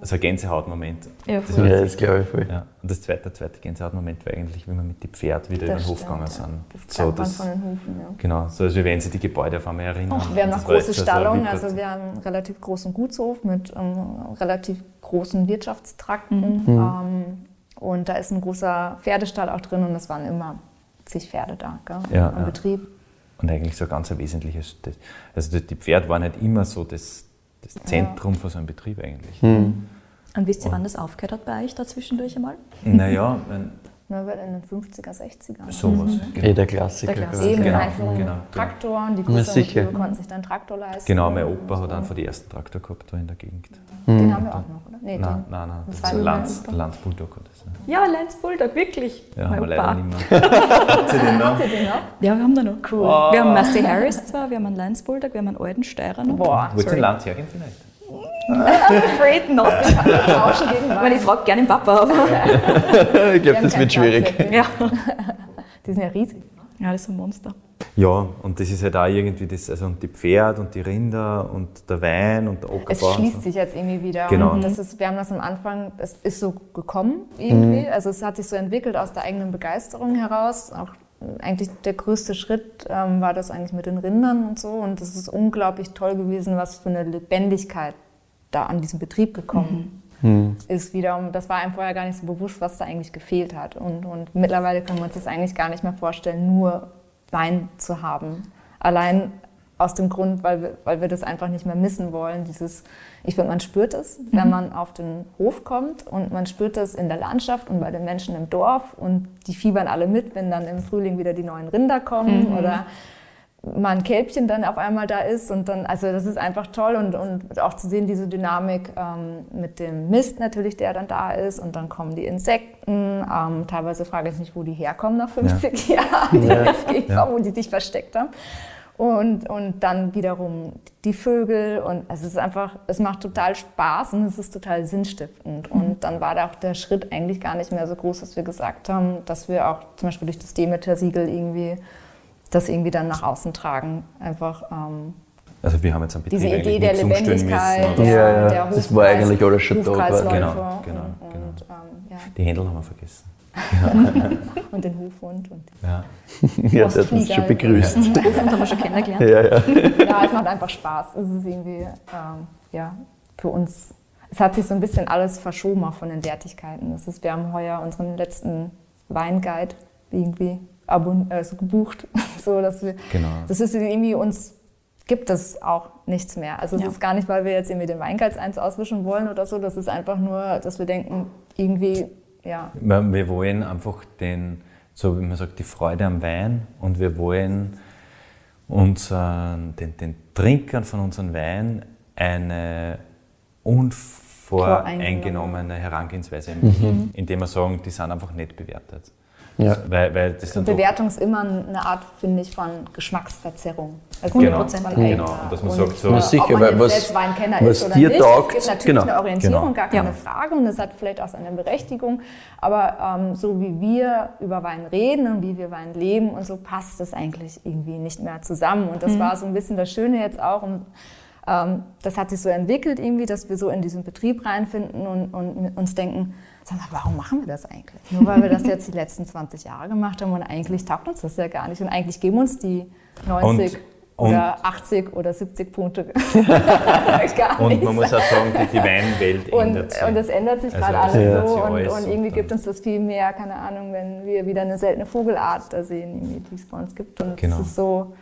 S5: Also ein Gänsehautmoment.
S3: Ja,
S5: Das
S3: voll.
S5: war-
S2: Ja, das glaube ich voll.
S5: Ja. Und das zweite, zweite Gänsehautmoment war eigentlich, wie wir mit den Pferden wieder
S4: Das
S5: über den Hof
S4: stimmt,
S5: gegangen
S4: ja.
S5: sind.
S4: Das
S5: so, das,
S4: von den Hufen, ja.
S5: genau, so als wenn sie die Gebäude auf einmal erinnern.
S4: Wir haben
S5: Das
S4: noch große Stallungen, also wir haben einen relativ großen Gutshof mit ähm, relativ großen Wirtschaftstrakten.
S5: Mhm.
S4: Ähm, und da ist ein großer Pferdestall auch drin und es waren immer zig Pferde da gell,
S5: Ja,
S4: am
S5: ja.
S4: Betrieb.
S5: Und eigentlich so ein ganz ein wesentliches, das, also die- die Pferde waren halt immer so das, das Zentrum von so einem Betrieb eigentlich.
S3: Und wisst ihr, wann das aufgehört hat bei euch da zwischendurch einmal?
S5: Naja,
S4: Neuwelt in den 50er, 60er.
S5: Sowas.
S2: Eh der Klassiker.
S3: Der Klassiker.
S4: Eben
S5: Genau,
S4: Einführung
S5: genau,
S4: mit
S5: genau.
S4: Traktoren, die. Betriebe konnten sich dann Traktor leisten.
S5: Genau, mein Opa hat einen von den ersten Traktor gehabt da in der Gegend.
S4: Den haben wir auch noch, oder? Nee,
S5: Nein,
S4: den.
S5: nein, nein.
S4: Das
S5: Das
S4: war
S5: ist ein
S4: mein
S5: Lanz. Lanz Bulldog hat das. ne?
S3: Ja, Lance Bulldog, wirklich.
S5: Ja,
S3: mein
S5: haben wir
S3: Opa.
S5: leider nicht mehr. Habt ihr den noch?
S4: Habt ihr den noch?
S3: Ja, wir haben da noch.
S4: Cool.
S3: Wir haben Massey Harris zwar, wir haben einen Lance Bulldog, wir haben einen alten Steirer noch.
S4: Boah,
S5: Wollt ihr den Lanz hergehen vielleicht?
S3: Afraid not. Weil ich frage gerne den Papa, aber.
S2: ich glaube, das wird schwierig.
S3: Ja.
S4: Die sind ja riesig.
S3: ja, das ist ein Monster.
S5: Ja, und das ist halt auch irgendwie das, also und die Pferde und die Rinder und der Wein und der
S4: Es
S5: Ockerbau. und
S4: schließt
S5: so.
S4: sich jetzt irgendwie wieder.
S5: Genau.
S4: Und das ist, wir haben das am Anfang, es ist so gekommen irgendwie.
S5: Mhm.
S4: Also es hat sich so entwickelt aus der eigenen Begeisterung heraus. Auch eigentlich der größte Schritt ähm, war das eigentlich mit den Rindern und so. Und es ist unglaublich toll gewesen, was für eine Lebendigkeit da an diesem Betrieb gekommen ist wieder. Und das war einem vorher gar nicht so bewusst, was da eigentlich gefehlt hat. Und, und mittlerweile können wir uns das eigentlich gar nicht mehr vorstellen, nur Wein zu haben. Allein aus dem Grund, weil wir, weil wir das einfach nicht mehr missen wollen. Dieses, ich finde, man spürt es, wenn man auf den Hof kommt und man spürt es in der Landschaft und bei den Menschen im Dorf und die fiebern alle mit, wenn dann im Frühling wieder die neuen Rinder kommen oder mal ein Kälbchen dann auf einmal da ist und dann, also das ist einfach toll und, und auch zu sehen, diese Dynamik ähm, mit dem Mist natürlich, der dann da ist und dann kommen die Insekten, ähm, teilweise frage ich mich, wo die herkommen nach 50 Jahren, die gegenkommen, wo die sich versteckt haben. Und, und dann wiederum die Vögel und es ist einfach, es macht total Spaß und es ist total sinnstiftend. Und dann war da auch der Schritt eigentlich gar nicht mehr so groß, dass wir gesagt haben, dass wir auch zum Beispiel durch das Demeter-Siegel irgendwie das irgendwie dann nach außen tragen. Einfach ähm,
S5: Also wir haben jetzt am Betrieb
S4: diese Idee der Lebendigkeit, der,
S2: Ja, ja,
S4: der
S2: das war eigentlich alles schon da,
S4: Hofkreisläufe
S5: Genau,
S4: und,
S5: genau,
S4: und,
S5: genau.
S4: ähm, ja.
S5: Die Händel haben wir vergessen.
S4: und den Hofhund. Und
S5: Ja.
S2: Ja, der hat uns schon begrüßt.
S3: Hofhund haben wir schon kennengelernt.
S2: Ja, ja.
S4: ja, es macht einfach Spaß. Es ist irgendwie, ähm, ja, für uns, es hat sich so ein bisschen alles verschoben auch von den Wertigkeiten. Das ist, wir haben heuer unseren letzten Weinguide irgendwie also gebucht, so dass wir,
S5: Genau.
S4: das ist irgendwie uns gibt es auch nichts mehr. Also es
S3: Ja.
S4: ist gar nicht, weil wir jetzt irgendwie den Weinguides eins auswischen wollen oder so. Das ist einfach nur, dass wir denken, irgendwie, ja,
S5: Wir wollen einfach den, so wie man sagt, die Freude am Wein und wir wollen unseren, den, den Trinkern von unserem Wein eine unvoreingenommene Herangehensweise ermöglichen, indem wir sagen, die sind einfach nicht bewertet.
S2: Ja.
S5: Weil, weil das dann doch-
S4: Bewertung ist immer eine Art, finde ich, von Geschmacksverzerrung. Also
S5: Genau.
S4: 100% von
S5: Genau.
S4: eigener.
S5: Und dass man
S4: Und,
S5: sagt so-
S4: äh,
S2: Na sicher,
S4: ob man jetzt
S2: was-
S4: selbst Weinkenner
S2: was
S4: ist oder
S2: dir
S4: nicht.
S2: taugt,
S4: es gibt natürlich
S2: genau.
S4: eine Orientierung,
S5: Genau.
S4: gar keine
S3: Ja.
S4: Frage. Und das hat vielleicht auch seine Berechtigung. Aber ähm, so wie wir über Wein reden und wie wir Wein leben und so, passt das eigentlich irgendwie nicht mehr zusammen. Und das war so ein bisschen das Schöne jetzt auch. Um, ähm, das hat sich so entwickelt irgendwie, dass wir so in diesen Betrieb reinfinden und, und uns denken, sag mal, warum machen wir das eigentlich? Nur weil wir das jetzt die letzten 20 Jahre gemacht haben und eigentlich taugt uns das ja gar nicht. Und eigentlich geben uns die 90
S5: Und-
S4: oder 80 oder 70 Punkte gar
S5: Und
S4: nichts.
S5: man muss auch sagen, die, die Weinwelt
S4: Und,
S5: ändert sich.
S4: und das ändert sich
S5: Also
S4: gerade
S5: es
S4: alles so und, und
S5: und
S4: irgendwie gibt uns das viel mehr, keine Ahnung, wenn wir wieder eine seltene Vogelart da sehen, die es bei uns gibt. Und
S5: Genau.
S4: es ist so,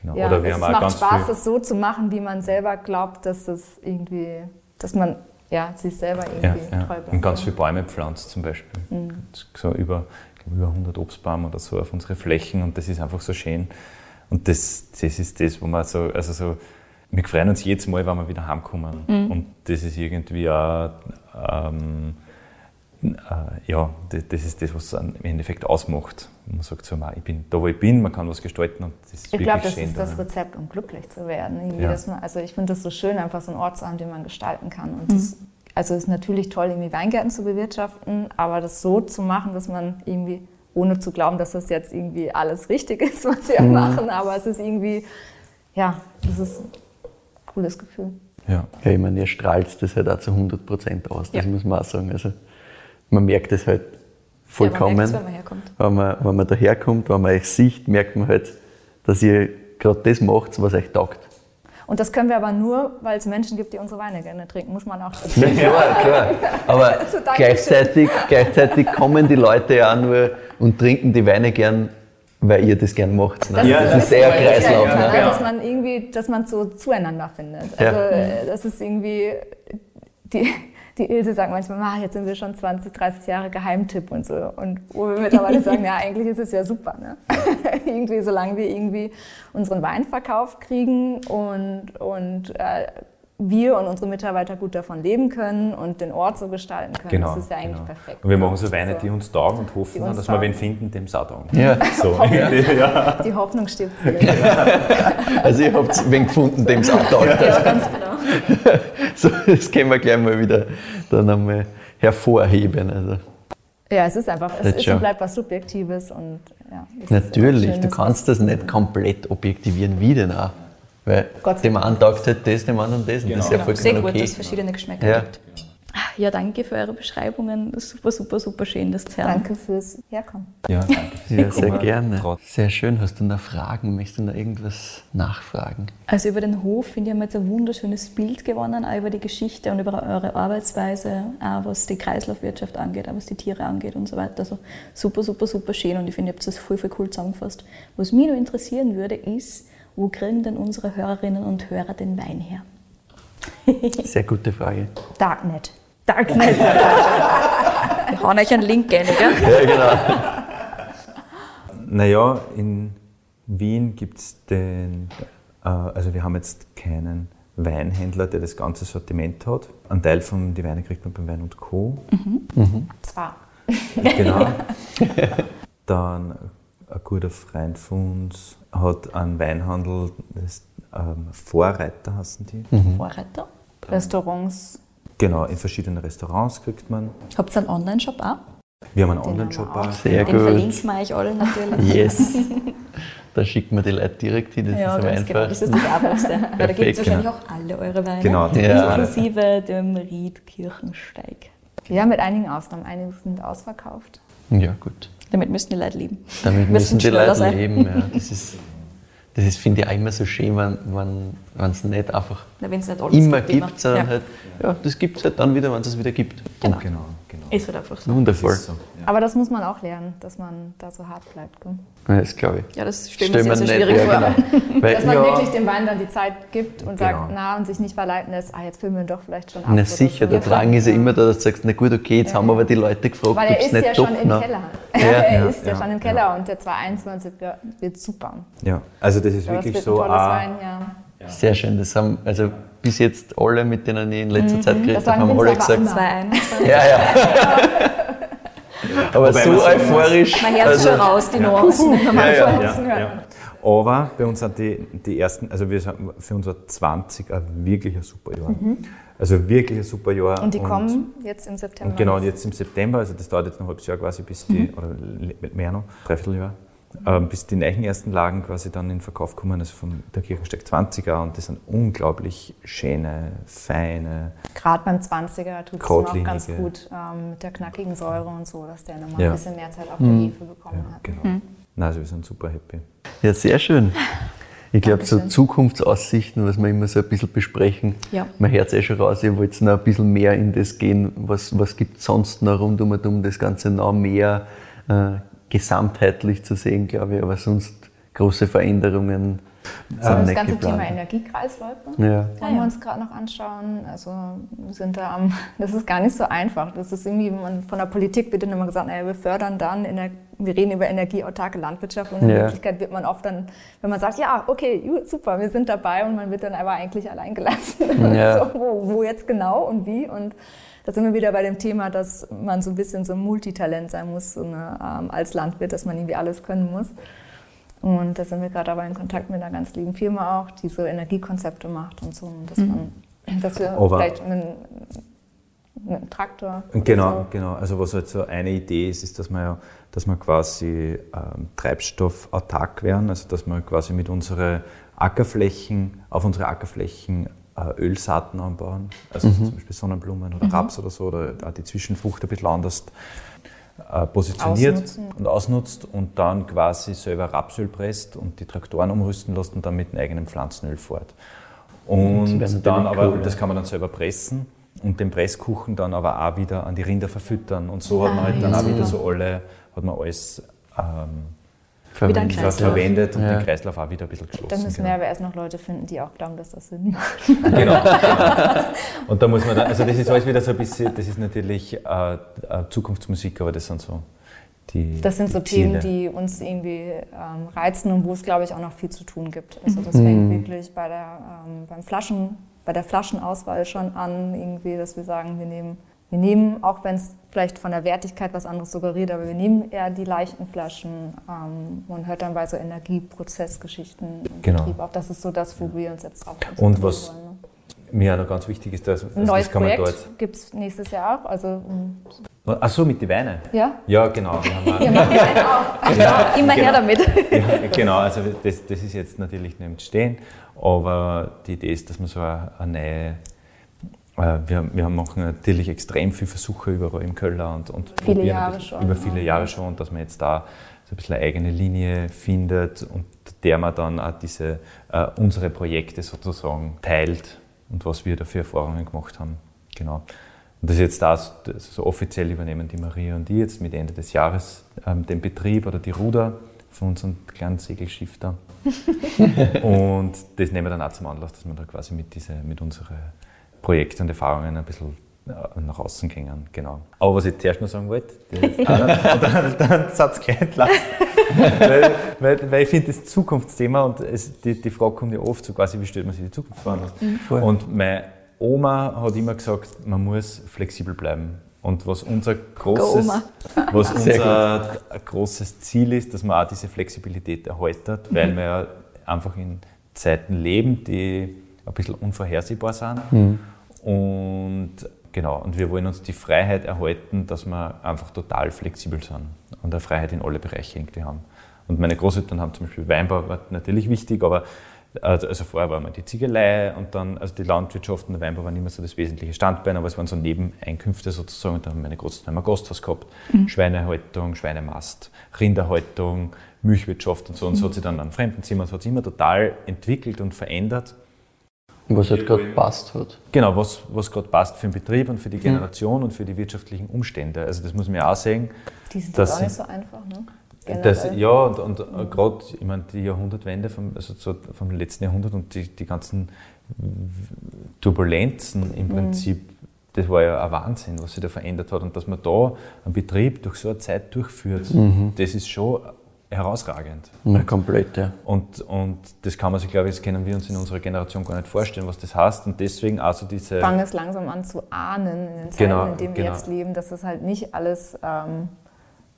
S5: genau.
S4: ja,
S5: Oder wir
S4: es macht
S5: ganz
S4: Spaß,
S5: viel,
S4: das so zu machen, wie man selber glaubt, dass es irgendwie, dass man ja, sich selber
S5: ja,
S4: irgendwie
S5: ja.
S4: treu bleibt.
S5: und ganz viele Bäume pflanzt zum Beispiel.
S4: Mhm.
S5: So über, über 100 Obstbäume oder so auf unsere Flächen und das ist einfach so schön. Und das, das ist das, wo man so, also so, wir freuen uns jedes Mal, wenn wir wieder heimkommen.
S4: Mhm.
S5: Und das ist irgendwie auch, ähm, äh, ja, das, das ist das, was es im Endeffekt ausmacht. Man sagt so, ich bin da, wo ich bin, man kann was gestalten und das ist
S4: Ich glaube, das
S5: schön.
S4: ist das
S5: da.
S4: Rezept, um glücklich zu werden.
S5: Ja.
S4: man, also ich finde das so schön, einfach so einen Ort zu haben, den man gestalten kann. Und das, also es ist natürlich toll, irgendwie Weingärten zu bewirtschaften, aber das so zu machen, dass man irgendwie, ohne zu glauben, dass das jetzt irgendwie alles richtig ist, was wir machen, aber es ist irgendwie, ja, es ist ein cooles Gefühl.
S5: Ja.
S2: Ja, ich meine, ihr strahlt das halt auch zu 100 Prozent aus, das
S3: Ja.
S2: muss man auch sagen. Also, man merkt es halt
S3: Ja, man
S2: vollkommen.
S3: wenn man herkommt.
S2: wenn, man, wenn man daherkommt, wenn man euch sieht, merkt man halt, dass ihr gerade das macht, was euch taugt.
S4: Und das können wir aber nur, weil es Menschen gibt, die unsere Weine gerne trinken, muss man auch dazu
S2: Ja, klar, klar. Aber
S4: Also,
S2: gleichzeitig, gleichzeitig kommen die Leute ja auch nur und trinken die Weine gern, weil ihr das gern macht. Ne?
S5: Ja,
S2: das
S5: das
S2: ist ein
S5: ist
S2: Kreislauf.
S5: ja,
S2: ne?
S5: ja.
S4: ne? dass man irgendwie, dass man so zueinander findet. Also
S2: Ja.
S4: äh, das ist irgendwie die, die Ilse sagt manchmal, ah, jetzt sind wir schon 20, 30 Jahre Geheimtipp und so. Und wo wir mittlerweile sagen, ja, eigentlich ist es ja super. Ne? irgendwie, solange wir irgendwie unseren Wein verkauft kriegen und, und äh, wir und unsere Mitarbeiter gut davon leben können und den Ort so gestalten können.
S5: Genau,
S4: das ist ja eigentlich
S5: genau.
S4: perfekt.
S5: Und wir machen so Weine,
S4: So.
S5: die uns taugen und hoffen, dann, dass wir
S4: taugen.
S5: wen finden, dem es auch taugen.
S2: Ja.
S5: So, ja.
S4: Die Hoffnung stirbt zuletzt.
S2: Also ihr habt wen gefunden, dem es auch taugt.
S3: Ja, ganz genau.
S2: So, das können wir gleich mal wieder dann einmal hervorheben. Also,
S4: Ja, es ist einfach, es ist und bleibt was Subjektives und ja. es ist ja
S2: natürlich, du kannst das nicht komplett objektivieren, wie denn auch. Weil
S4: Gott
S2: dem einen taugt halt das, dem anderen das. Und das ist ja
S3: Genau. Sehr
S2: vollkommen
S3: gut, dass
S2: okay.
S3: es verschiedene Geschmäcker
S2: Ja.
S3: gibt. Ja, danke für eure Beschreibungen. Super, super, super schön, das zu hören.
S4: Danke fürs Herkommen.
S5: ja, danke.
S2: Ja, sehr gerne. Sehr schön. Hast du noch Fragen? Möchtest du noch irgendwas nachfragen?
S3: Also über den Hof, finde ich, haben wir jetzt ein wunderschönes Bild gewonnen, auch über die Geschichte und über eure Arbeitsweise, auch was die Kreislaufwirtschaft angeht, auch was die Tiere angeht und so weiter. Also super, super, super schön und ich finde, ihr habt das voll, voll cool zusammengefasst. Was mich noch interessieren würde, ist, wo kriegen denn unsere Hörerinnen und Hörer den Wein her?
S2: Sehr gute Frage.
S4: Darknet.
S3: Darknet. Wir hauen euch einen Link rein, gell?
S2: Ja, genau.
S5: Naja, in Wien gibt es den, äh, also wir haben jetzt keinen Weinhändler, der das ganze Sortiment hat. Ein Teil von die Weine kriegt man beim Wein und Co.
S4: Zwar.
S5: Genau. Dann ein guter Freund von uns hat einen Weinhandel, das ähm, Vorreiter heißen die.
S3: Vorreiter.
S4: Restaurants.
S5: Genau, in verschiedenen Restaurants kriegt man.
S3: Habt ihr einen Online-Shop auch?
S5: Wir haben einen Online-Shop
S4: auch.
S5: auch.
S2: Sehr
S3: Den
S2: gut.
S3: verlinken wir euch alle natürlich.
S2: Yes. Da schickt man die Leute direkt hin, das
S3: Ja,
S2: ist aber
S3: ganz
S2: einfach.
S3: genau. Das ist das Einfachste. Weil da gibt es wahrscheinlich
S2: genau.
S3: auch alle eure Weine.
S5: Genau,
S2: Ja.
S3: Inklusive dem Ried Kirchensteig.
S4: Ja, mit einigen Ausnahmen. Einige sind ausverkauft.
S2: Ja, gut.
S3: Damit müssen die Leute leben.
S2: Damit
S3: Müssen
S2: müssen die Leute
S3: sein.
S2: leben. Ja. Das ist, das ist finde ich, auch immer so schön, wenn wenn es nicht einfach
S3: es nicht alles
S2: immer
S3: gibt,
S2: gibt, sondern
S3: ja.
S2: halt, ja, das gibt es halt dann wieder, wenn es es wieder gibt.
S3: Genau,
S5: genau.
S3: Ist halt einfach so.
S2: Wundervoll.
S5: So, ja.
S4: Aber das muss man auch lernen, dass man da so hart bleibt. Gell?
S2: Ja, das glaube ich.
S3: Ja, das
S2: mir
S3: sehr, sehr
S2: nicht-
S3: schwierig
S2: ja,
S3: vor.
S2: Genau. Weil,
S4: Dass man
S2: ja,
S4: wirklich dem Wein dann die Zeit gibt und sagt,
S5: Genau.
S4: na, und sich nicht verleiten lässt, ah, jetzt filmen wir ihn doch vielleicht schon ab.
S2: Na sicher,
S4: so.
S2: der Drang ist ja immer da, dass du sagst, na gut, okay, jetzt haben wir aber die Leute gefragt,
S4: Weil er ist
S2: nicht
S4: ja
S2: doch
S4: schon im
S2: noch-
S4: Keller.
S2: Ja,
S4: er ist ja,
S5: ja,
S4: schon im
S5: ja.
S4: Keller und der 221er wird super.
S5: Ja, also das ist
S4: Ja, das
S5: wirklich
S4: wird
S5: so.
S4: ein tolles
S5: ah,
S4: Wein, ja.
S2: Sehr schön, das haben also bis jetzt alle, mit denen ich in letzter Zeit geredet habe, haben alle gesagt,
S4: immer.
S3: 221.
S2: ja, ja. aber
S5: Wobei
S2: so euphorisch.
S3: Mein Herz
S2: also,
S3: schon raus, die Nuancen.
S2: Ja, ja.
S5: Ja, ja. Aber bei uns sind die, die ersten, also wir sind für unser 20 ein wirklich ein super Jahr. Also wirklich ein super Jahr.
S4: Mhm. Und die kommen jetzt im September.
S5: Und genau, jetzt im September, also das dauert jetzt noch ein halbes Jahr quasi, bis die, oder le- mehr noch, Dreivierteljahr, ähm, bis die neuen ersten Lagen quasi dann in Verkauf kommen, also von der Kirchensteig 20er. Und das sind unglaublich schöne, feine,
S4: Gerade beim 20er tut es noch ganz gut ähm, mit der knackigen Säure und so, dass der nochmal
S5: Ja.
S4: ein bisschen mehr Zeit auf der Hefe bekommen hat.
S5: genau. Nein, also wir sind super happy.
S2: Ja, sehr schön. Ich glaube, so. Zukunftsaussichten, was wir immer so ein bisschen besprechen,
S3: Ja.
S2: man hört es eh schon raus, ihr wollt noch ein bisschen mehr in das gehen. Was, was gibt es sonst noch rund um, und um das Ganze noch mehr äh, gesamtheitlich zu sehen, glaube ich. Aber sonst große Veränderungen sind
S4: Also das ganze Thema
S2: geplant.
S4: Energiekreisläufe
S2: Ja.
S4: wollen wir uns gerade noch anschauen. Also wir sind da am, das ist gar nicht so einfach. Das ist irgendwie, man, von der Politik wird dann immer gesagt, naja, wir fördern dann, Ener wir reden über energieautarke Landwirtschaft und in
S2: Ja.
S4: Wirklichkeit wird man oft dann, wenn man sagt, ja, okay, super, wir sind dabei und man wird dann aber eigentlich allein gelassen.
S2: Ja.
S4: so, wo, wo jetzt genau und wie und da sind wir wieder bei dem Thema, dass man so ein bisschen so ein Multitalent sein muss so eine, ähm, als Landwirt, dass man irgendwie alles können muss. Und da sind wir gerade aber in Kontakt mit einer ganz lieben Firma auch, die so Energiekonzepte macht und so. Und dass, man, dass wir
S5: Aber-
S4: vielleicht einen, einen Traktor.
S5: Genau,
S4: So.
S5: genau. Also was halt so eine Idee ist, ist, dass wir ja, dass wir quasi ähm, treibstoffautark werden, also dass wir quasi mit unseren Ackerflächen, auf unsere Ackerflächen Ölsaaten anbauen, also zum Beispiel Sonnenblumen oder Raps oder so, oder auch die Zwischenfrucht ein bisschen anders äh, positioniert
S4: Ausnutzen.
S5: und ausnutzt und dann quasi selber Rapsöl presst und die Traktoren umrüsten lässt und dann mit dem eigenen Pflanzenöl fährt. Und dann aber,
S2: cool,
S5: das kann man dann selber pressen und den Presskuchen dann aber auch wieder an die Rinder verfüttern. Und so hat man halt dann auch wieder so alle, hat man alles ähm,
S3: Wieder ein
S2: verwendet.
S5: was
S3: Kreislauf.
S5: verwendet und
S2: Ja.
S5: den Kreislauf auch wieder ein bisschen geschlossen.
S4: Dann müssen
S5: genau.
S4: wir aber erst noch Leute finden, die auch glauben, dass das Sinn macht.
S5: Genau. Und da muss man dann, also das ist alles wieder so ein bisschen, das ist natürlich äh, äh, Zukunftsmusik, aber das sind so die
S4: Das sind so
S5: Ziele.
S4: Themen, die uns irgendwie ähm, reizen und wo es, glaube ich, auch noch viel zu tun gibt. Also das fängt wirklich bei der, ähm, beim Flaschen, bei der Flaschenauswahl schon an, irgendwie, dass wir sagen, wir nehmen, wir nehmen, auch wenn es vielleicht von der Wertigkeit was anderes suggeriert, aber wir nehmen eher die leichten Flaschen. Ähm, man hört dann bei so Energieprozessgeschichten im
S5: Genau.
S4: Betrieb auch. Das ist so das, wo wir uns jetzt drauf
S5: Und was-
S4: wollen. Ne?
S5: Mir auch noch ganz wichtig ist, dass also
S4: neues
S5: das kann man
S4: Projekt gibt es nächstes Jahr auch. Also,
S5: jetzt, Ach so, mit den Weinen.
S4: ja?
S5: Ja, genau. Wir haben auch,
S4: Ja, machen wir einen auch.
S3: Immer
S5: Genau.
S3: her damit.
S5: Ja, genau, also das, das ist jetzt natürlich nicht Stehen, aber die Idee ist, dass man so eine, eine neue. Äh, Wir, wir machen natürlich extrem viele Versuche überall im Keller und, und
S4: Viele Jahre schon,
S5: Über viele Jahre schon, und dass man jetzt da so ein bisschen eine eigene Linie findet und der man dann auch diese, äh, unsere Projekte sozusagen teilt und was wir da für Erfahrungen gemacht haben. Genau. Und das ist jetzt das, so offiziell übernehmen die Maria und die jetzt mit Ende des Jahres ähm, den Betrieb oder die Ruder von unserem kleinen Segelschiff da. und das nehmen wir dann auch zum Anlass, dass wir da quasi mit, diese, mit unseren Projekten und Erfahrungen ein bisschen äh, nach außen gehen. Genau. Aber was ich zuerst noch sagen wollte, das ist einer, und dann, dann Satz gleich entlassen. weil, weil, weil ich finde, das Zukunftsthema und es, die, die Frage kommt ja oft so quasi, wie stellt man sich die Zukunft vor?
S2: Voll.
S5: Und meine Oma hat immer gesagt, man muss flexibel bleiben. Und was unser großes, was unser großes Ziel ist, dass man auch diese Flexibilität erhaltet, weil wir ja einfach in Zeiten leben, die ein bisschen unvorhersehbar sind. Und genau, und wir wollen uns die Freiheit erhalten, dass wir einfach total flexibel sind und eine Freiheit in alle Bereiche irgendwie haben. Und meine Großeltern haben zum Beispiel Weinbau, war natürlich wichtig, aber also also vorher war mal die Ziegelei und dann, also die Landwirtschaft und der Weinbau waren immer so das wesentliche Standbein, aber es waren so Nebeneinkünfte sozusagen. Und da haben meine Großeltern ein Gasthaus gehabt, Schweinehaltung, Schweinemast, Rinderhaltung, Milchwirtschaft und so. Und so hat sich dann an Fremdenzimmer, es hat sich immer total entwickelt und verändert.
S2: Was halt gerade passt hat.
S5: Genau, was, was gerade passt für den Betrieb und für die Generation und für die wirtschaftlichen Umstände. Also das muss man ja auch sehen.
S4: Die sind
S5: Das
S4: doch auch nicht so einfach, ne?
S5: Das,
S4: Generell.
S5: ja, und, und äh, gerade, ich meine, die Jahrhundertwende vom, also so vom letzten Jahrhundert und die, die ganzen Turbulenzen im Prinzip, das war ja ein Wahnsinn, was sich da verändert hat. Und dass man da einen Betrieb durch so eine Zeit durchführt, das ist schon herausragend.
S2: Na, komplett, ja.
S5: Und, und das kann man sich, glaube ich, das können wir uns in unserer Generation gar nicht vorstellen, was das heißt. Und deswegen also diese.
S4: fangen es langsam an zu ahnen in den Zeiten,
S5: Genau,
S4: in denen wir
S5: genau.
S4: jetzt leben, dass es halt nicht alles ähm,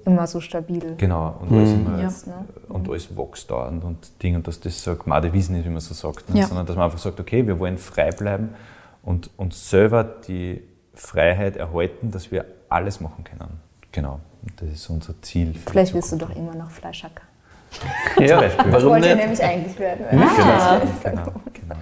S4: immer so stabil
S5: Genau, und alles immer,
S3: Ja.
S4: ist.
S5: Und alles wächst dauernd und Ding und dass das so gemade Wiesen ist, wie man so sagt, ne?
S3: Ja.
S5: sondern dass man einfach sagt, okay, wir wollen frei bleiben und uns selber die Freiheit erhalten, dass wir alles machen können. Genau, das ist unser Ziel.
S4: Vielleicht willst du doch immer noch Fleischhacker.
S2: ja
S5: Beispiel.
S2: warum
S4: Wollte nämlich eigentlich werden.
S5: Genau, genau, genau,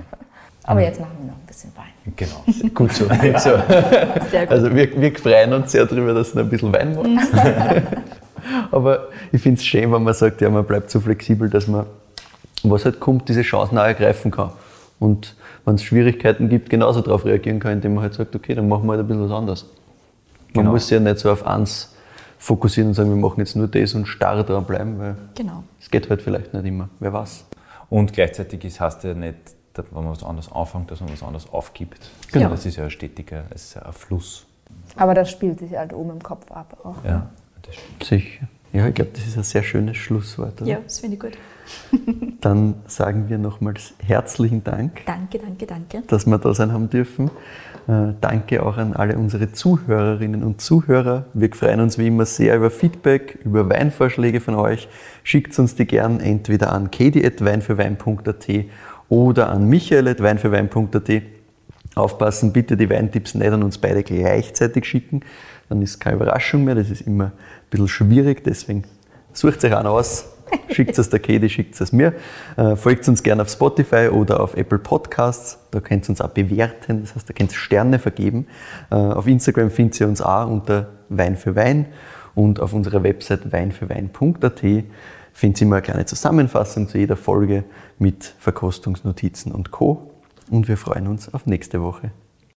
S4: Aber jetzt machen wir noch ein bisschen Wein.
S5: genau.
S2: Gut so. Gut so.
S3: Sehr gut.
S2: Also wir, wir freuen uns sehr darüber, dass du ein bisschen Wein machst. Aber ich finde es schön, wenn man sagt, ja, man bleibt so flexibel, dass man, was halt kommt, diese Chancen auch ergreifen kann. Und wenn es Schwierigkeiten gibt, genauso darauf reagieren kann, indem man halt sagt, okay, dann machen wir halt ein bisschen was anderes. Man
S5: Genau.
S2: muss ja nicht so auf eins fokussieren und sagen, wir machen jetzt nur das und starr dran bleiben, weil
S3: Genau.
S2: es geht halt vielleicht nicht immer. Wer weiß.
S5: Und gleichzeitig ist, heißt ja nicht, dass, wenn man was anderes anfängt, dass man was anderes aufgibt.
S2: Genau.
S5: Das ist ja ein stetiger, es ist ja ein Fluss.
S4: Aber das spielt sich halt oben im Kopf ab auch.
S5: Ja, das stimmt.
S2: Sicher. Ja, ich glaube, das ist ein sehr schönes Schlusswort. Oder?
S3: Ja, das finde ich gut.
S2: Dann sagen wir nochmals herzlichen Dank.
S3: Danke, danke, danke.
S2: dass wir da sein haben dürfen. Äh, danke auch an alle unsere Zuhörerinnen und Zuhörer. Wir freuen uns wie immer sehr über Feedback, über Weinvorschläge von euch. Schickt uns die gern entweder an kedi.weinfürwein.at oder an michael.weinfürwein.at. Aufpassen, bitte die Weintipps nicht an uns beide gleichzeitig schicken. Dann ist keine Überraschung mehr. Das ist immer ein bisschen schwierig. Deswegen sucht euch einen aus. Schickt es der Kedi, schickt es mir. Äh, folgt uns gerne auf Spotify oder auf Apple Podcasts. Da könnt ihr uns auch bewerten. Das heißt, da könnt ihr Sterne vergeben. Äh, auf Instagram findet ihr uns auch unter Wein für Wein. Und auf unserer Website weinfürwein.at findet ihr immer eine kleine Zusammenfassung zu jeder Folge mit Verkostungsnotizen und Co. Und wir freuen uns auf nächste Woche.